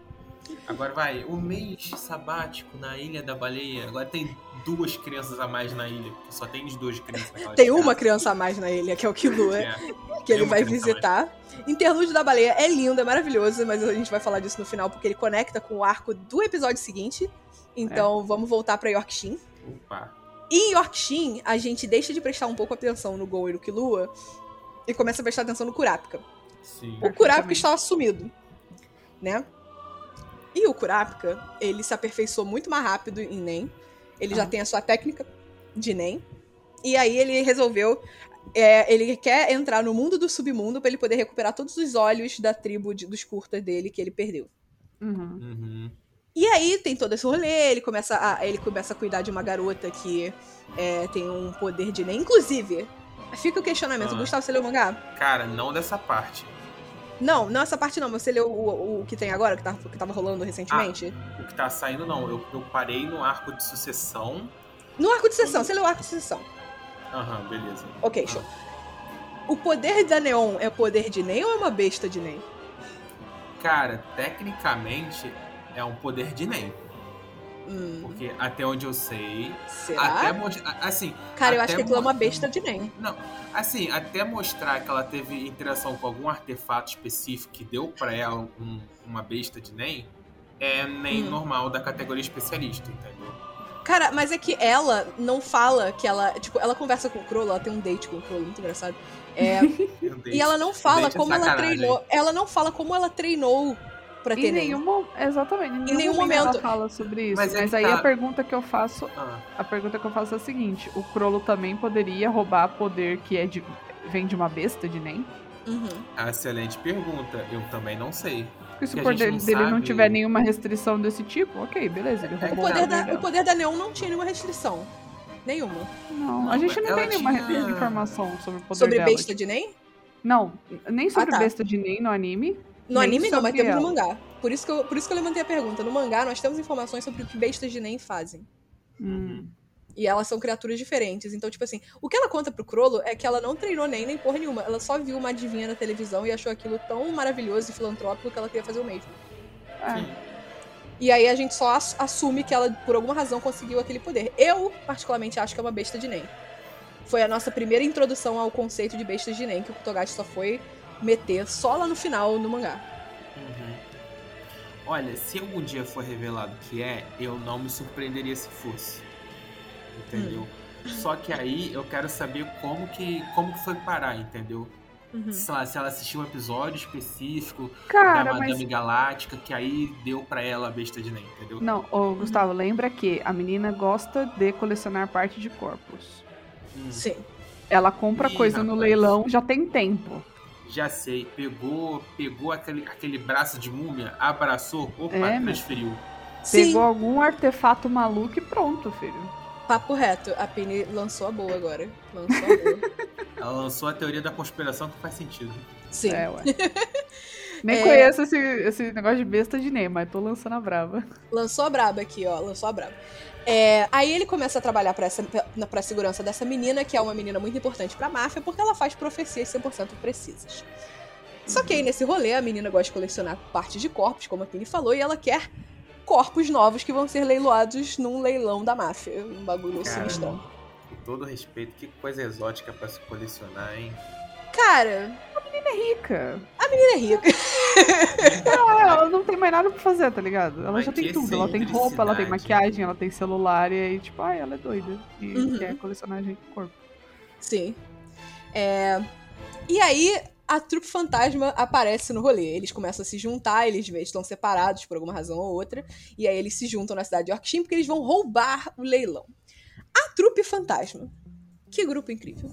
Agora vai, o mês sabático na Ilha da Baleia. Agora tem duas crianças a mais na ilha. porque Só tem as duas crianças naquela Tem uma criança a mais na ilha, que é o Killua, É. que ele vai visitar. Interlúdio da Baleia é lindo, é maravilhoso, mas a gente vai falar disso no final, porque ele conecta com o arco do episódio seguinte. Então, vamos voltar pra Yorkshin. Opa. E em Yorkshin, a gente deixa de prestar um pouco atenção no Gon e no Killua e começa a prestar atenção no Kurapika. Sim. O Kurapika estava sumido, né? E o Kurapika, ele se aperfeiçoou muito mais rápido em Nen. Ele já tem a sua técnica de Nen. E aí ele resolveu... é, ele quer entrar no mundo do submundo pra ele poder recuperar todos os olhos da tribo de- dos curtas dele que ele perdeu. Uhum. Uhum. E aí tem todo esse rolê, ele começa a, ele começa a cuidar de uma garota que é, tem um poder de Nen. Inclusive, fica o questionamento, Ah. Gustavo, você leu o mangá? Cara, não dessa parte. Não, não essa parte não. Você leu o, o, o que tem agora, que, tá, que tava rolando recentemente? O que tá saindo, não. Eu, eu parei no arco de sucessão. No arco de sessão, você leu o arco de sessão. Aham, beleza. Ok, show. O poder da Neon é poder de Nen ou é uma besta de Nen? Cara, tecnicamente é um poder de Nen. Hum, Porque até onde eu sei. será? Até mostrar. Assim. Cara, eu acho que aquilo é uma besta de Nen. Não, assim, até mostrar que ela teve interação com algum artefato específico que deu pra ela um- uma besta de Nen, é Nen Hum. normal da categoria especialista, entendeu? Cara, mas é que ela não fala que ela. Tipo, ela conversa com o Crollo, ela tem um date com o Crollo, muito engraçado. É, e ela não fala é como ela treinou. Ela não fala como ela treinou pra ter Em nenhum, exatamente, em nenhum, nenhum momento, ela fala sobre isso. Mas Mas, é que aí tá. a pergunta que eu faço, Ah, a pergunta que eu faço é a seguinte: o Crollo também poderia roubar poder que é de vem de uma besta de Nen? Uhum. a excelente pergunta. Eu também não sei. Porque se o poder não dele não sabe- tiver nenhuma restrição desse tipo, ok, beleza, ele É O roubou poder, o da, o poder da Neon não tinha nenhuma restrição. Nenhuma. Não, Não, a gente não tem nenhuma tinha- informação sobre o poder Sobre dela. besta de NEM? Não, nem sobre tá. besta de Nen no anime. No Nem anime não, mas temos no mangá. Por isso, que eu, por isso que eu levantei a pergunta. No mangá, nós temos informações sobre o que bestas de NEM fazem. Hum. E elas são criaturas diferentes. Então, tipo assim, o que ela conta pro Crollo é que ela não treinou nem nem porra nenhuma. Ela só viu uma adivinha na televisão e achou aquilo tão maravilhoso e filantrópico que ela queria fazer o mesmo. Sim. E aí a gente só ass- assume que ela, por alguma razão, conseguiu aquele poder. Eu, particularmente, acho que é uma besta de Nen. Foi a nossa primeira introdução ao conceito de bestas de Nen, que o Kutogashi só foi meter só lá no final, no mangá. Uhum. Olha, se algum dia for revelado que é, eu não me surpreenderia se fosse. Entendeu? Hum. Só que aí eu quero saber como que, como que foi parar, entendeu? Uhum. Sei lá, se ela assistiu um episódio específico Cara, da mas Madame Galáctica, que aí deu pra ela a besta de Nen, entendeu? Não, ô, Gustavo, lembra que a menina gosta de colecionar parte de corpos. Hum, Sim. Ela compra Ih, coisa no rapaz. leilão já tem tempo. Já sei, pegou, pegou aquele, aquele braço de múmia, abraçou, opa, É, transferiu. Sim, Pegou algum artefato maluco e pronto, filho. papo reto. A Penny lançou a boa agora. Lançou a boa. Ela lançou a teoria da conspiração que faz sentido. Sim. É, ué. Nem É. conheço esse, esse negócio de besta de Ney, mas tô lançando a brava. Lançou a braba aqui, ó. Lançou a braba. É, aí ele começa a trabalhar pra, essa, pra, segurança dessa menina, que é uma menina muito importante pra máfia, porque ela faz profecias 100% precisas. Só que aí nesse rolê, a menina gosta de colecionar partes de corpos, como a Pini falou, e ela quer corpos novos que vão ser leiloados num leilão da máfia. Um bagulho Caramba. sinistrão. Com todo respeito, que coisa exótica pra se colecionar, hein? Cara, Rica. menina é rica. Ah, ela não tem mais nada pra fazer, tá ligado? Ela Mas já tem que tudo. Ela tem roupa, ela tem excentricidade. maquiagem, ela tem celular, e aí, tipo, ai, ela é doida. E Uhum. quer colecionar gente com corpo. Sim. É, E aí, a trupe fantasma aparece no rolê. Eles começam a se juntar, eles estão separados por alguma razão ou outra. E aí eles se juntam na cidade de Yorkshire porque eles vão roubar o leilão. A trupe fantasma. Que grupo incrível.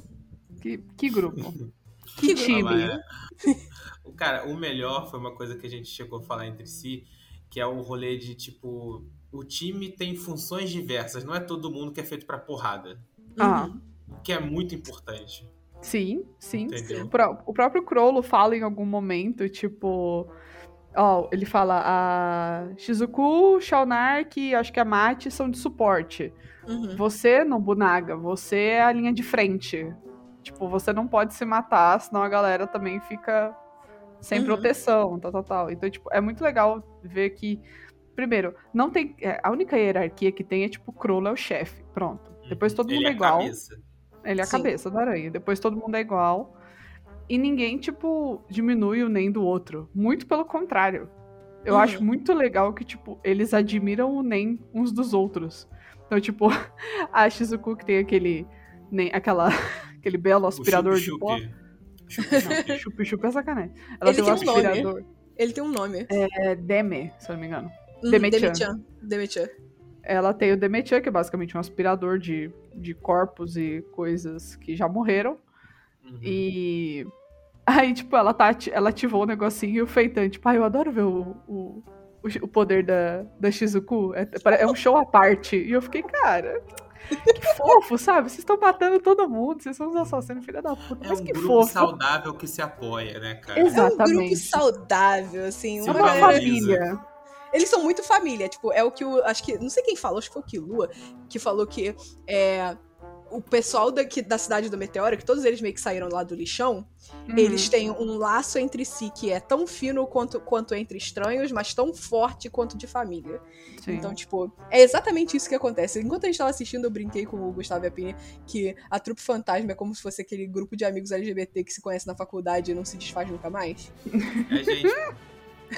Que, que grupo. Que grupo. time. O cara, o melhor foi uma coisa que a gente chegou a falar entre si, que é o rolê de tipo, o time tem funções diversas, não é todo mundo que é feito pra porrada, Ah, Uhum. que é muito importante, sim, sim. entendeu? O pró- O próprio Crollo fala em algum momento, tipo. Ó, ele fala: a Shizuku, Shaunark e acho que a Mate são de suporte. Uhum. Você, Nobunaga, você é a linha de frente. Tipo, você não pode se matar, senão a galera também fica sem Uhum. proteção, tal, tal, tal. Então, tipo, é muito legal ver que. Primeiro, não tem. é, a única hierarquia que tem é, tipo, o Crollo é o chefe. Pronto. Depois todo Ele mundo é é igual. cabeça. Ele é a Sim. cabeça da aranha. Depois todo mundo é igual. E ninguém, tipo, diminui o nem do outro. Muito pelo contrário. Eu Uhum. acho muito legal que, tipo, eles admiram o nem uns dos outros. Então, tipo, a Shizuku que tem aquele. Nem, aquela, aquele belo aspirador de pó. chup-chup. É sacanagem. Ela Ele tem um tem um nome. aspirador. Ele tem um nome. É Deme, se eu não me engano. Uhum, Demetian. Demetian. Ela tem o Demetian, que é basicamente um aspirador de, de corpos e coisas que já morreram. Uhum. E aí, tipo, ela, tá, ela ativou o negocinho e o Feitan, tipo, ah, eu adoro ver o, o, o, o poder da, da Shizuku. É, é um show à parte. E eu fiquei, cara, que fofo, sabe? Vocês estão matando todo mundo, vocês são os assassinos, filha da puta. É Mas um que grupo fofo. saudável que se apoia, né, cara? É um grupo Exatamente. saudável, assim. Se É Uma valoriza. família. Eles são muito família, tipo, é o que o. Acho que. Não sei quem falou, acho que foi o Kilua, que falou que é, o pessoal daqui, da cidade do Meteoro, que todos eles meio que saíram lá do lixão, Uhum. eles têm um laço entre si que é tão fino quanto, quanto entre estranhos, mas tão forte quanto de família. Sim. Então, tipo, é exatamente isso que acontece. Enquanto a gente tava assistindo, eu brinquei com o Gustavo e a Pinha que a trupe fantasma é como se fosse aquele grupo de amigos LGBT que se conhece na faculdade e não se desfaz nunca mais. É, gente.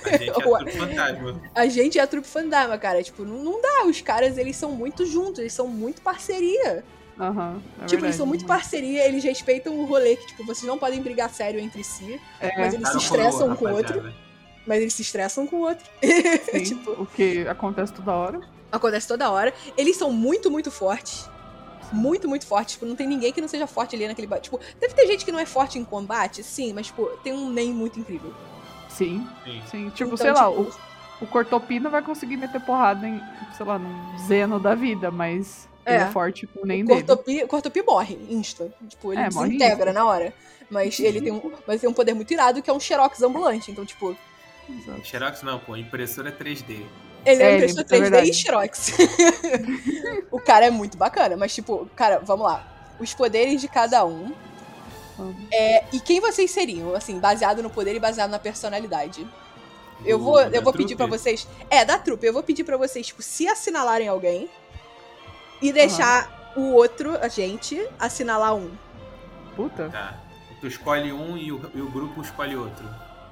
A gente é Ué. tudo fantasma. A gente é a trupe fantasma, cara. Tipo, não, não dá. Os caras, eles são muito juntos, eles são muito parceria. Aham. é tipo, eles são verdade. muito parceria, eles respeitam o rolê que, tipo, vocês não podem brigar sério entre si, É, mas eles se coroa, estressam com o outro. Mas eles se estressam com o outro. sim, tipo, o que acontece toda hora. acontece toda hora. Eles são muito, muito fortes. Muito, muito fortes. Tipo, não tem ninguém que não seja forte ali naquele. Tipo, deve ter gente que não é forte em combate, sim, mas, tipo, tem um nem muito incrível. Sim, Sim. sim. Tipo, Então, sei lá, tipo, o, o Cortopi não vai conseguir meter porrada em, sei lá, num Zeno da vida, mas ele É. é forte com nem o dele. Cortopi, o Cortopi morre, insta. Tipo, ele É, desintegra na hora. Mas ele tem um, mas tem um poder muito irado que é um Xerox ambulante. Então, tipo, Exato. Xerox não, pô. Impressora 3D. ele é, É, um ele- impressor é 3D verdade. e Xerox. o cara é muito bacana, mas, tipo, cara, vamos lá. Os poderes de cada um. É, e quem vocês seriam, assim, baseado no poder e baseado na personalidade? Eu vou, eu da vou pedir pra trupe. vocês. É, da trupe. Eu vou pedir pra vocês, tipo, se assinalarem alguém e deixar o outro, a gente, assinalar um. Puta. Tá. Tu escolhe um e o, e o grupo escolhe outro.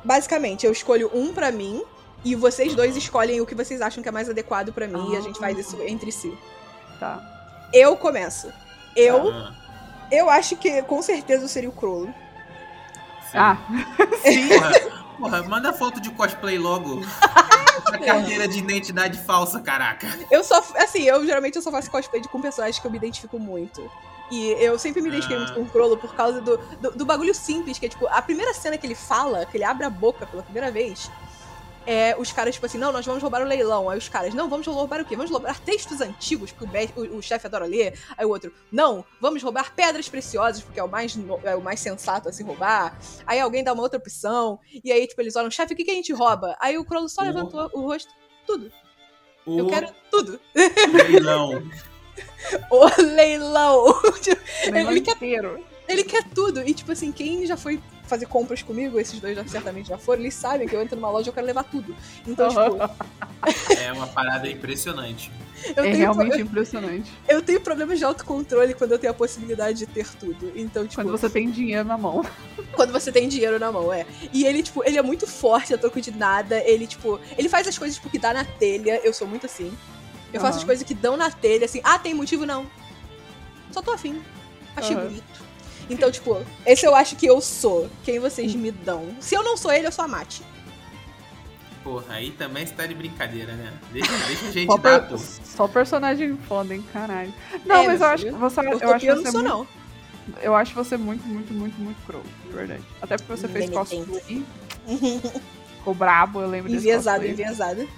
Basicamente, eu escolho um pra mim e vocês dois escolhem o que vocês acham que é mais adequado pra mim e a gente faz isso entre si. Tá. Eu começo. Eu, Ah, eu acho que com certeza eu seria o Crollo. sim. Ah, Porra, porra, manda foto de cosplay logo. A carteira de identidade falsa, caraca. Eu só, assim, eu geralmente eu só faço cosplay de- com personagens que eu me identifico muito. E eu sempre me identifiquei Ah. muito com o Crollo por causa do, do, do bagulho simples, que é tipo, a primeira cena que ele fala, que ele abre a boca pela primeira vez, é os caras, tipo assim, não, nós vamos roubar o leilão. Aí os caras, não, vamos roubar o quê? Vamos roubar textos antigos, porque o, o, o chefe adora ler. Aí o outro, não, vamos roubar pedras preciosas, porque é o mais, é o mais sensato a se roubar. Aí alguém dá uma outra opção, e aí, tipo, eles olham, chefe, o que, que a gente rouba? Aí o Crollo só O- levantou o rosto, tudo. O Eu quero tudo. leilão. O leilão. Tipo, ele quer- inteiro. Ele quer tudo. E, tipo assim, quem já foi fazer compras comigo, esses dois já certamente já foram, eles sabem que eu entro numa loja e eu quero levar tudo. Então, tipo, É uma parada impressionante. eu, É tenho, realmente pro- impressionante. eu tenho problemas de autocontrole quando eu tenho a possibilidade de ter tudo. Então, tipo, Quando você tem dinheiro na mão. quando você tem dinheiro na mão, é. E ele, tipo, ele é muito forte a troco de nada. Ele, tipo, ele faz as coisas porque dá na telha. Eu sou muito assim. Eu faço Aham. as coisas que dão na telha, assim. Ah, tem motivo? Não. Só tô afim. Achei Aham. bonito. Então, tipo, esse eu acho que eu sou. Quem vocês me dão. Se eu não sou ele, eu sou a Mate. Porra, aí também você tá de brincadeira, né? Deixa, deixa a gente Só, dar, per- pô. só personagem foda, hein? Caralho. Não, É, mas eu acho, que você, eu acho Utopia eu você não sou, muito, não. Eu acho você muito, muito, muito, muito crow, de verdade. Até porque você fez Neném. cosplay. Ficou brabo, eu lembro desse Enviesado, enviesado.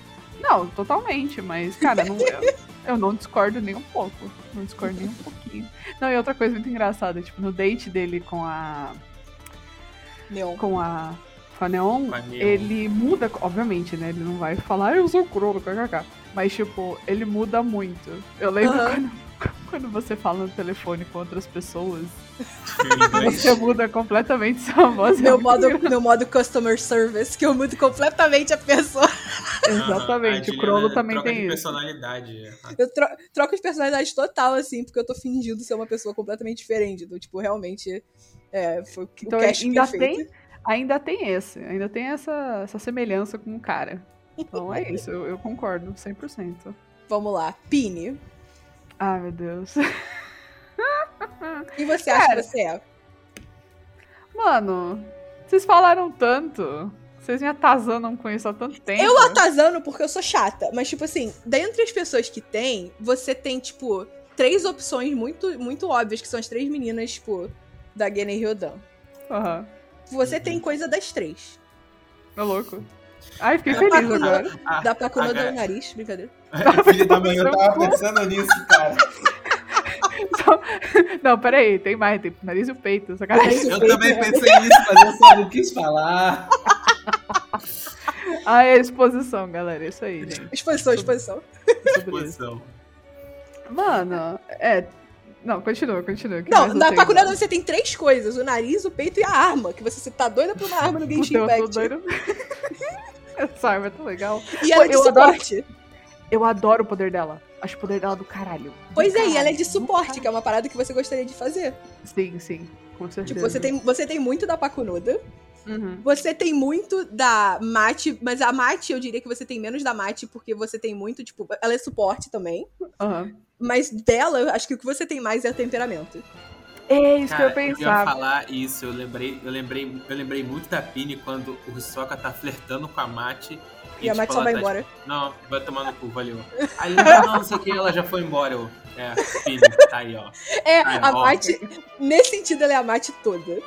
Não, totalmente, mas, cara, não, eu, eu não discordo nem um pouco. Não discordo nem um pouquinho. Não, e outra coisa muito engraçada, tipo, no date dele com a. Neon. com a. Com a Neon, Com a Neon. ele muda, obviamente, né? Ele não vai falar, "Ah, eu sou Crono, kkk. Mas, tipo, ele muda muito. Eu lembro quando, quando você fala no telefone com outras pessoas, você muda completamente sua voz. é Meu muito modo, meu modo customer service, que eu mudo completamente a pessoa. Exatamente, A o Crono também troca tem de isso. personalidade. Eu tro troco as personalidades total, assim, porque eu tô fingindo ser uma pessoa completamente diferente. Então, tipo, realmente, é, foi Então o cast ainda perfeito. tem, ainda tem esse, ainda tem essa, essa semelhança com o cara. Então é isso, eu, eu concordo, 100%. Vamos lá. Pini. Ai, meu Deus. Quem você acha Cara. que você é? Mano, vocês falaram tanto. Vocês me atazanam com isso há tanto tempo. Eu atazano porque eu sou chata, mas, tipo assim, dentre as pessoas que tem, você tem, tipo, três opções muito, muito óbvias, que são as três meninas, tipo, da Gena e Ryodan. Aham. Você Uhum. tem coisa das três. É louco. Ai, fiquei Dá feliz pra- agora. Ah, Dá pra ga- o nariz, brincadeira. Filho da mãe, eu tava pensando nisso, cara. Não, peraí, tem mais, tem o nariz e o peito, sacanagem. Eu também pensei nisso, mas eu só não quis falar. Ah, é exposição, galera, é isso aí, gente. Exposição, exposição. Sobre isso. Posição. Mano, é. Não, continua, continua. que Não, na? Pakunada você tem três coisas: o nariz, o peito e a arma. Que você, você tá doida pra uma arma no Genshin eu tô Impact. doido. Essa arma é tão legal. E é Pô, de eu adoro- suporte. Eu adoro o poder dela. Acho o poder dela do caralho. Do Pois é, e ela é caralho, de suporte, caralho. que é uma parada que você gostaria de fazer. Sim, sim. Com certeza. Tipo, você tem, você tem muito da Pakunoda, Uhum. você tem muito da Mate, mas a Mate eu diria que você tem menos da Mate, porque você tem muito, tipo, ela é suporte também. Aham. Mas dela, eu acho que o que você tem mais é temperamento. É isso Cara, que eu ia pensava. falar isso, eu lembrei, eu lembrei, eu lembrei muito da Pini quando o Hisoka tá flertando com a Mate. E, a tipo, Mate só vai tá, embora. tipo, não, vai tomar no cu, valeu. Aí ele, não, não sei o que, ela já foi embora. Eu, é, Pini, tá aí, ó. É, Ai, a ó. Mate, nesse sentido, ela é a Mate toda.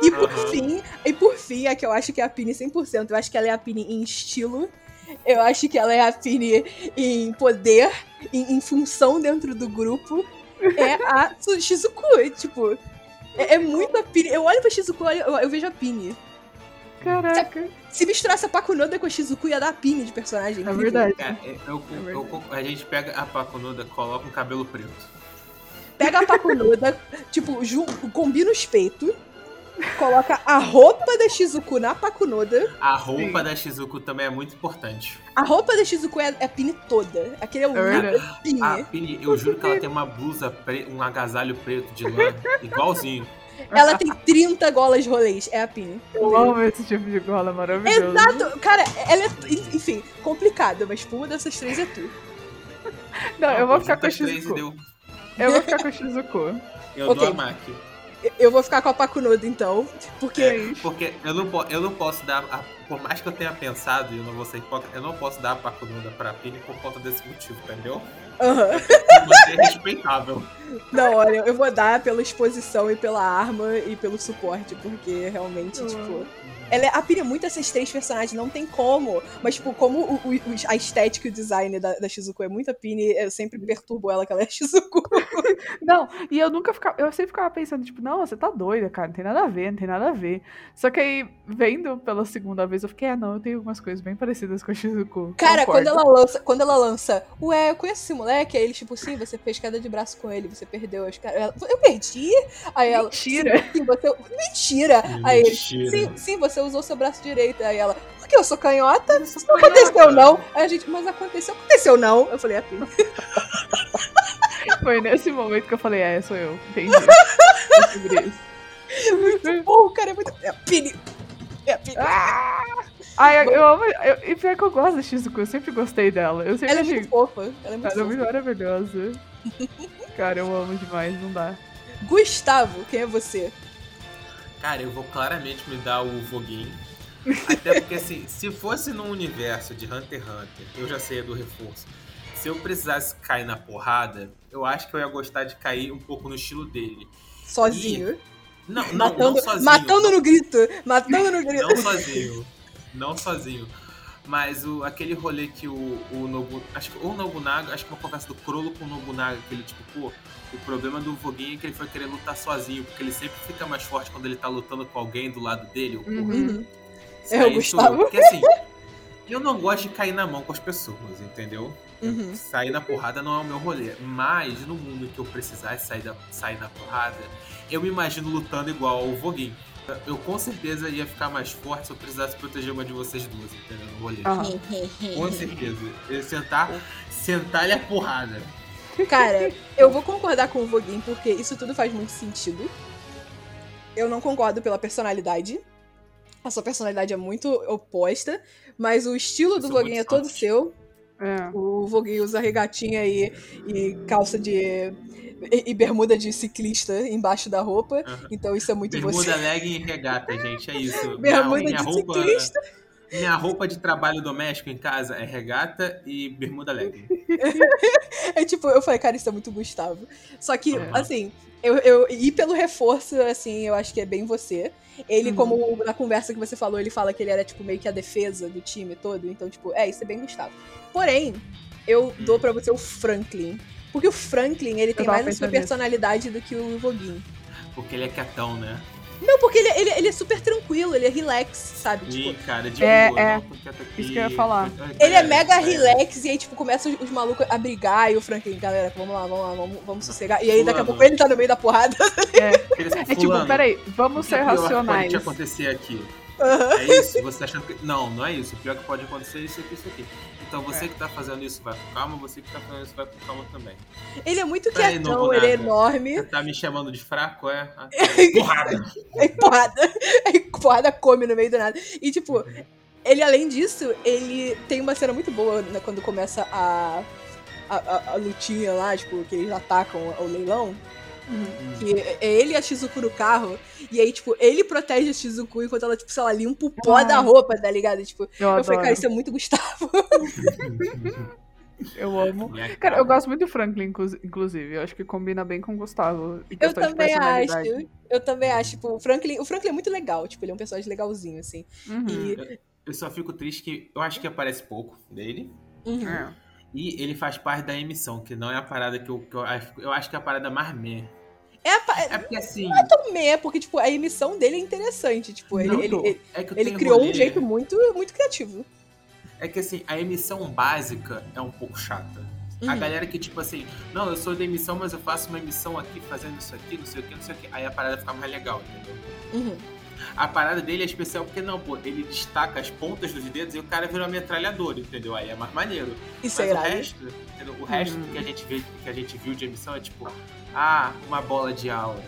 E por Aham. fim, e por fim, a que eu acho que é a Pini 100%. Eu acho que ela é a Pini em estilo. Eu acho que ela é a Pini em poder, em, em função dentro do grupo. É a Shizuku. Tipo, é, é muito a Pini. Eu olho pra Shizuku, eu, eu- eu vejo a Pini. Caraca. Se misturasse a Pakunoda com a Shizuku, ia dar a Pini de personagem. É verdade. Cara, eu- eu- É eu- a gente pega a Pakunoda, coloca um cabelo preto. Pega a Pakunoda, tipo, ju- combina os peitos. Coloca a roupa da Shizuku na Pakunoda. A roupa Sim. da Shizuku também é muito importante. A roupa da Shizuku é, é a Pini toda. Aquele é o É Pini. A Pini, eu juro que ela tem uma blusa, pre... um agasalho preto de lã, igualzinho. Ela tem 30 golas rolês. É a Pini. Eu amo esse tipo de gola maravilhoso. Exato. Cara, ela é, enfim, complicada, mas por uma dessas três é tu. Não, eu vou ficar com a e deu- Eu vou ficar com a Shizuku. Eu Ok. dou a Maki. Eu- vou ficar com a Pakunoda, então. Porque. É, porque eu não, eu não posso dar. a- por mais que eu tenha pensado, e eu não vou ser hipócrita, eu não posso dar a Pakunoda pra Pini por conta desse motivo, entendeu? Aham. Você é respeitável. Não, olha, eu vou dar pela exposição e pela arma e pelo suporte, porque realmente, Eu tipo. Ela é, a Pini é muito essas três personagens, não tem como. Mas, tipo, como o- o- a estética e o design da, da Shizuku é muito a Pini, eu sempre perturbo ela que ela é Shizuku. Não, e eu nunca ficava. Eu sempre ficava pensando, tipo, não, você tá doida, cara, não tem nada a ver, não tem nada a ver. Só que aí, vendo pela segunda vez, eu fiquei, ah, não, eu tenho algumas coisas bem parecidas com a Shizuku. Cara, quando ela lança, quando ela lança, ué, eu conheço esse moleque, aí ele, tipo, sim, você fez queda de braço com ele, você perdeu as caras. Eu perdi? Aí ela. Mentira. Sim, sim, você. Mentira! Aí ele, Mentira. sim, sim, você usou seu braço direito. Aí ela, por que eu sou canhota? Isso não aconteceu, não. Aí a gente, mas aconteceu, aconteceu não. Eu falei, é Pini. Foi nesse momento que eu falei, é, sou eu. Entendi. É sobre isso. Muito bom, cara, é muito. É a Pini. É a Pini. Ai, eu, eu amo. Eu, e pior que eu gosto da Shizuku, eu sempre gostei dela. Eu sempre Ela é achei. muito fofa. Ela é muito Ela é muito maravilhosa. Cara, eu amo demais, não dá. Gustavo, quem é você? Cara, eu vou claramente me dar o Voguinho. Até porque, assim, se fosse num universo de Hunter x Hunter, eu já sei do reforço. Se eu precisasse cair na porrada, eu acho que eu ia gostar de cair um pouco no estilo dele. Sozinho. Não, não, matando, não sozinho. matando no grito. Matando no grito. Não sozinho. Não sozinho. Mas o, aquele rolê que o, o Nobu. Acho que ou o Nobunaga, acho que uma conversa do Crollo com o Nobunaga, que ele, tipo, pô, o problema do Voguinho é que ele foi querer lutar sozinho, porque ele sempre fica mais forte quando ele tá lutando com alguém do lado dele. Uhum. É, o Gustavo. Porque assim, eu não gosto de cair na mão com as pessoas, entendeu? Uhum. Sair na porrada não é o meu rolê. Mas no mundo que eu precisasse sair, da, sair na porrada, eu me imagino lutando igual ao Voguinho. Eu com certeza ia ficar mais forte se eu precisasse proteger uma de vocês duas, entendeu? No rolê. Aham. Com certeza. Eu sentar, sentar-lhe a porrada. Cara, eu vou concordar com o Voguin, porque isso tudo faz muito sentido. Eu não concordo pela personalidade. A sua personalidade é muito oposta, mas o estilo do Voguin é todo seu. É. O Voguin usa regatinha e, e calça de. E, e bermuda de ciclista embaixo da roupa. Então isso é muito Bermuda, você. legging e regata, gente. É isso. Bermuda minha, de roupa, ciclista. Minha roupa de trabalho doméstico em casa é regata e bermuda legging. É tipo, eu falei, cara, isso é muito Gustavo. Só que, É. assim, eu, eu e pelo reforço, assim, eu acho que é bem você. Ele, Uhum. como na conversa que você falou, ele fala que ele era, tipo, meio que a defesa do time todo. Então, tipo, é, isso é bem Gustavo. Porém, eu Hum. dou pra você o Franklin. Porque o Franklin, ele tem tava mais a sua nisso. personalidade do que o Voguin. Porque ele é quietão, né? Não, porque ele, ele, ele é super tranquilo, ele é relax, sabe? Ih, Tipo, cara, de É, boa, é. não, aqui. Isso que eu ia falar. ele é mega relax e aí, tipo, começa os, os malucos a brigar e o Franklin, galera, vamos lá, vamos lá, vamos, vamos sossegar. E aí, daqui a pouco ele tá no meio da porrada. É tipo, peraí, vamos o que é ser pior que racionais. Pode te acontecer aqui. Aham. É isso? Você tá achando que. Não, não é isso. O pior que pode acontecer é isso aqui, isso aqui. Então você que tá fazendo isso vai com calma, você que tá fazendo isso vai com calma também. Ele é muito Tá quietão, ele é enorme. Você tá me chamando de fraco, é? Ah, Porrada! Aí porrada, aí porrada come no meio do nada. E tipo, ele além disso, ele tem uma cena muito boa né, quando começa a, a, a, a lutinha lá, tipo, que eles atacam o leilão. Que é ele e a Shizuku no carro. E aí, tipo, ele protege a Shizuku enquanto ela, tipo, sei lá, limpa o pó Ah. da roupa, tá ligado? Tipo, Eu, eu adoro. falei, cara, isso é muito Gustavo. Eu amo. Cara, eu gosto muito do Franklin, inclu- inclusive. Eu acho que combina bem com o Gustavo. Eu também acho. Eu também acho, tipo, o Franklin, o Franklin é muito legal, tipo, ele é um personagem legalzinho, assim. Uhum. E. Eu só fico triste que eu acho que aparece pouco dele. Uhum. É. E ele faz parte da emissão, que não é a parada que eu, que eu, acho, eu acho que é a parada mais meh. É, a É porque assim. tão meh, porque, tipo, a emissão dele é interessante. Tipo, ele, ele, ele, é ele criou rolê- um jeito muito, muito criativo. É que assim, a emissão básica é um pouco chata. A Uhum. galera que, tipo assim, não, eu sou da emissão, mas eu faço uma emissão aqui fazendo isso aqui, não sei o que, não sei o que. Aí a parada fica mais legal, entendeu? Uhum. A parada dele é especial porque não, pô, ele destaca as pontas dos dedos e o cara vira uma metralhadora, entendeu? Aí é mais maneiro. Isso é Mas o irado. resto, entendeu? o resto Uhum. que a gente vê, que a gente viu de emissão é tipo, ah, uma bola de aura.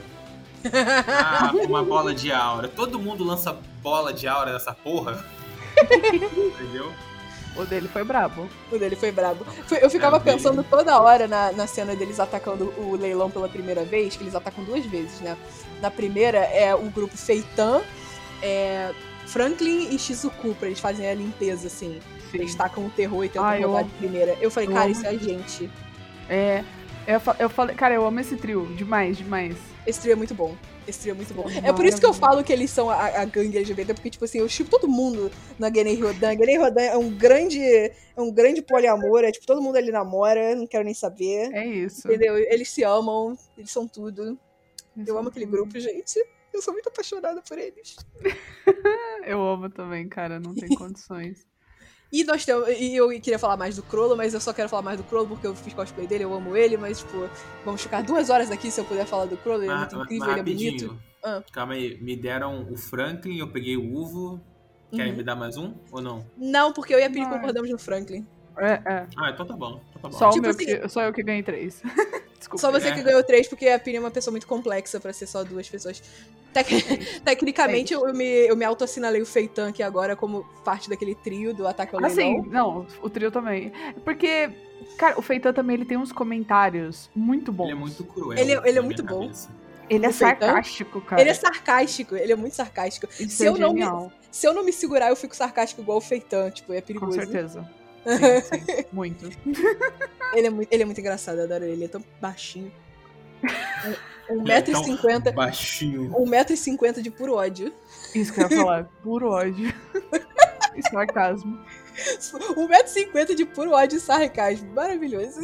Ah, uma bola de aura. Todo mundo lança bola de aura nessa porra. entendeu? O dele foi brabo. O dele foi brabo. Eu ficava É, pensando toda hora na, na cena deles atacando o leilão pela primeira vez, que eles atacam duas vezes, né? Na primeira é o grupo Feitan, é Franklin e Shizuku, pra eles fazerem a limpeza, assim. Eles tacam o terror e tentam Ah, eu roubar amo. de primeira. Eu falei, Eu cara, amo isso é a gente. É. Eu, eu falei, cara, eu amo esse trio. Demais, demais. Esse trio é muito bom. Esse trio é muito bom. É É por isso que eu falo que eles são a, a gangue LGBT, porque, tipo assim, eu chipo todo mundo na Genei Rodan. Genei Rodan é um grande. É um grande poliamor, é tipo, todo mundo ali namora, não quero nem saber. É isso. Entendeu? Eles se amam, eles são tudo. Isso Eu é amo aquele tudo. grupo, gente. Eu sou muito apaixonada por eles. Eu amo também, cara. Não tem condições. E nós temos. E eu queria falar mais do Crollo, mas eu só quero falar mais do Crollo porque eu fiz cosplay dele, eu amo ele, mas, tipo, vamos ficar duas horas aqui se eu puder falar do Crollo, ele é Mas- muito mas incrível, ele é rapidinho. bonito. Ah. Calma aí, me deram o Franklin, eu peguei o Uvo. Querem Uhum. me dar mais um ou não? Não, porque eu e a Piri Ai. concordamos no Franklin. É, é. Ah, então tá bom. Então tá bom. Só, o Tipo meu assim- que, só eu que ganhei três. Desculpa. Só você É. que ganhou três, porque a Piri é uma pessoa muito complexa pra ser só duas pessoas. Tec- Tecnicamente, eu me, eu me auto-assinalei o Feitan aqui agora como parte daquele trio do Ataque ao Assim, Leilão. não, o trio também. Porque, cara, o Feitan também ele tem uns comentários muito bons. Ele é muito cruel. Ele é- ele é muito bom. cabeça. Ele é sarcástico, cara. Ele é sarcástico, ele é muito sarcástico. Isso se é eu não me- Se eu não me segurar, eu fico sarcástico igual o Feitan, tipo, é com perigoso. certeza. Sim, sim, muito. Ele é, muito, ele é muito engraçado, eu adoro ele, ele é tão baixinho. Um Ele é tão 1,50m. Baixinho. 1,50m de puro ódio. Isso que eu ia falar. Puro ódio. Sarcasmo. 1,50m de puro ódio e sarcasmo. Maravilhoso.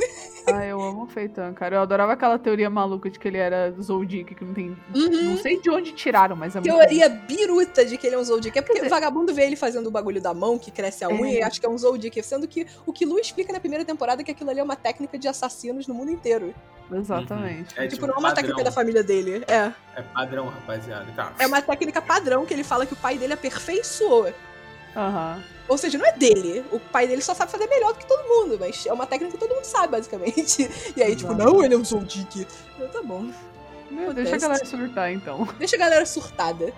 Ah, eu amo o Feitan, cara. Eu adorava aquela teoria maluca de que ele era Zoldyck, que não tem. Uhum. Não sei de onde tiraram, mas é muito. Teoria biruta de que ele é um Zoldyck. É porque Quer o vagabundo vê ele fazendo o bagulho da mão, que cresce a unha, É. e acha que é um Zoldyck. Sendo que o que Lu explica na primeira temporada é que aquilo ali é uma técnica de assassinos no mundo inteiro. Exatamente. É tipo, não é uma padrão. técnica da família dele. É. É padrão, rapaziada. Tá. É uma técnica padrão que ele fala que o pai dele aperfeiçoou. Aham. Ou seja, não é dele. O pai dele só sabe fazer melhor do que todo mundo, mas é uma técnica que todo mundo sabe, basicamente. E aí, tipo, Exato. não, ele é um Zoldyck. Eu, tá bom. Meu, deixa a galera surtar, então. Deixa a galera surtada.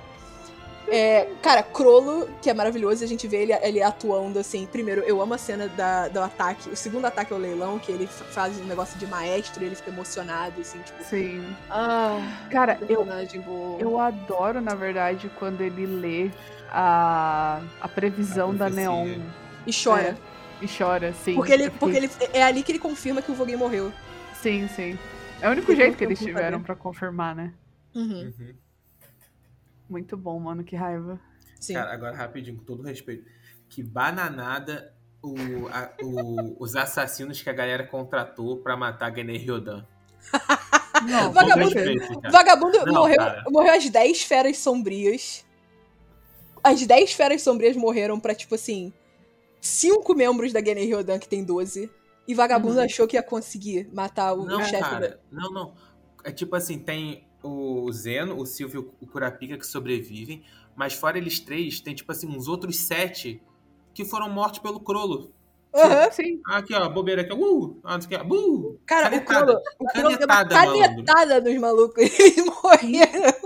É, cara, Crollo, que é maravilhoso, a gente vê ele, ele atuando assim. Primeiro, eu amo a cena da, do ataque. O segundo ataque ao leilão, que ele faz um negócio de maestro e ele fica emocionado, assim, tipo. Sim. Ah, Cara, eu, bom. eu adoro, na verdade, quando ele lê a, a previsão A da. Neon. E chora. E chora, sim. porque ele, fiquei- porque ele, é ali que ele confirma que o Vogue morreu. Sim, sim. É o único Ele jeito que eles tiveram pra confirmar, né? Uhum, Uhum. Muito bom, mano, que raiva. sim. Cara, agora rapidinho, com todo respeito. Que bananada o, a- o- os assassinos que a galera contratou pra matar Genei Ryodan. Não, Vagabundo- respeito. Vagabundo Não, morreu, cara. morreu as 10 feras sombrias. As 10 feras sombrias morreram pra, tipo assim, cinco membros da Genei Ryodan, que tem 12. E vagabundo Uhum. achou que ia conseguir matar o, o Não, chefe da. cara. Não, não. É tipo assim, tem o Zeno, o Silvio e o Kurapika que sobrevivem, mas fora eles três, tem tipo assim, uns outros sete que foram mortos pelo Crollo. Aham. Sim. Ah, Aqui, ó, bobeira aqui, ó. Uh! Ah, não sei o que, uh! Cara, Canetada. o Crollo, o Crollo deu uma Canetada, malandro. canetada nos malucos. Eles morreram.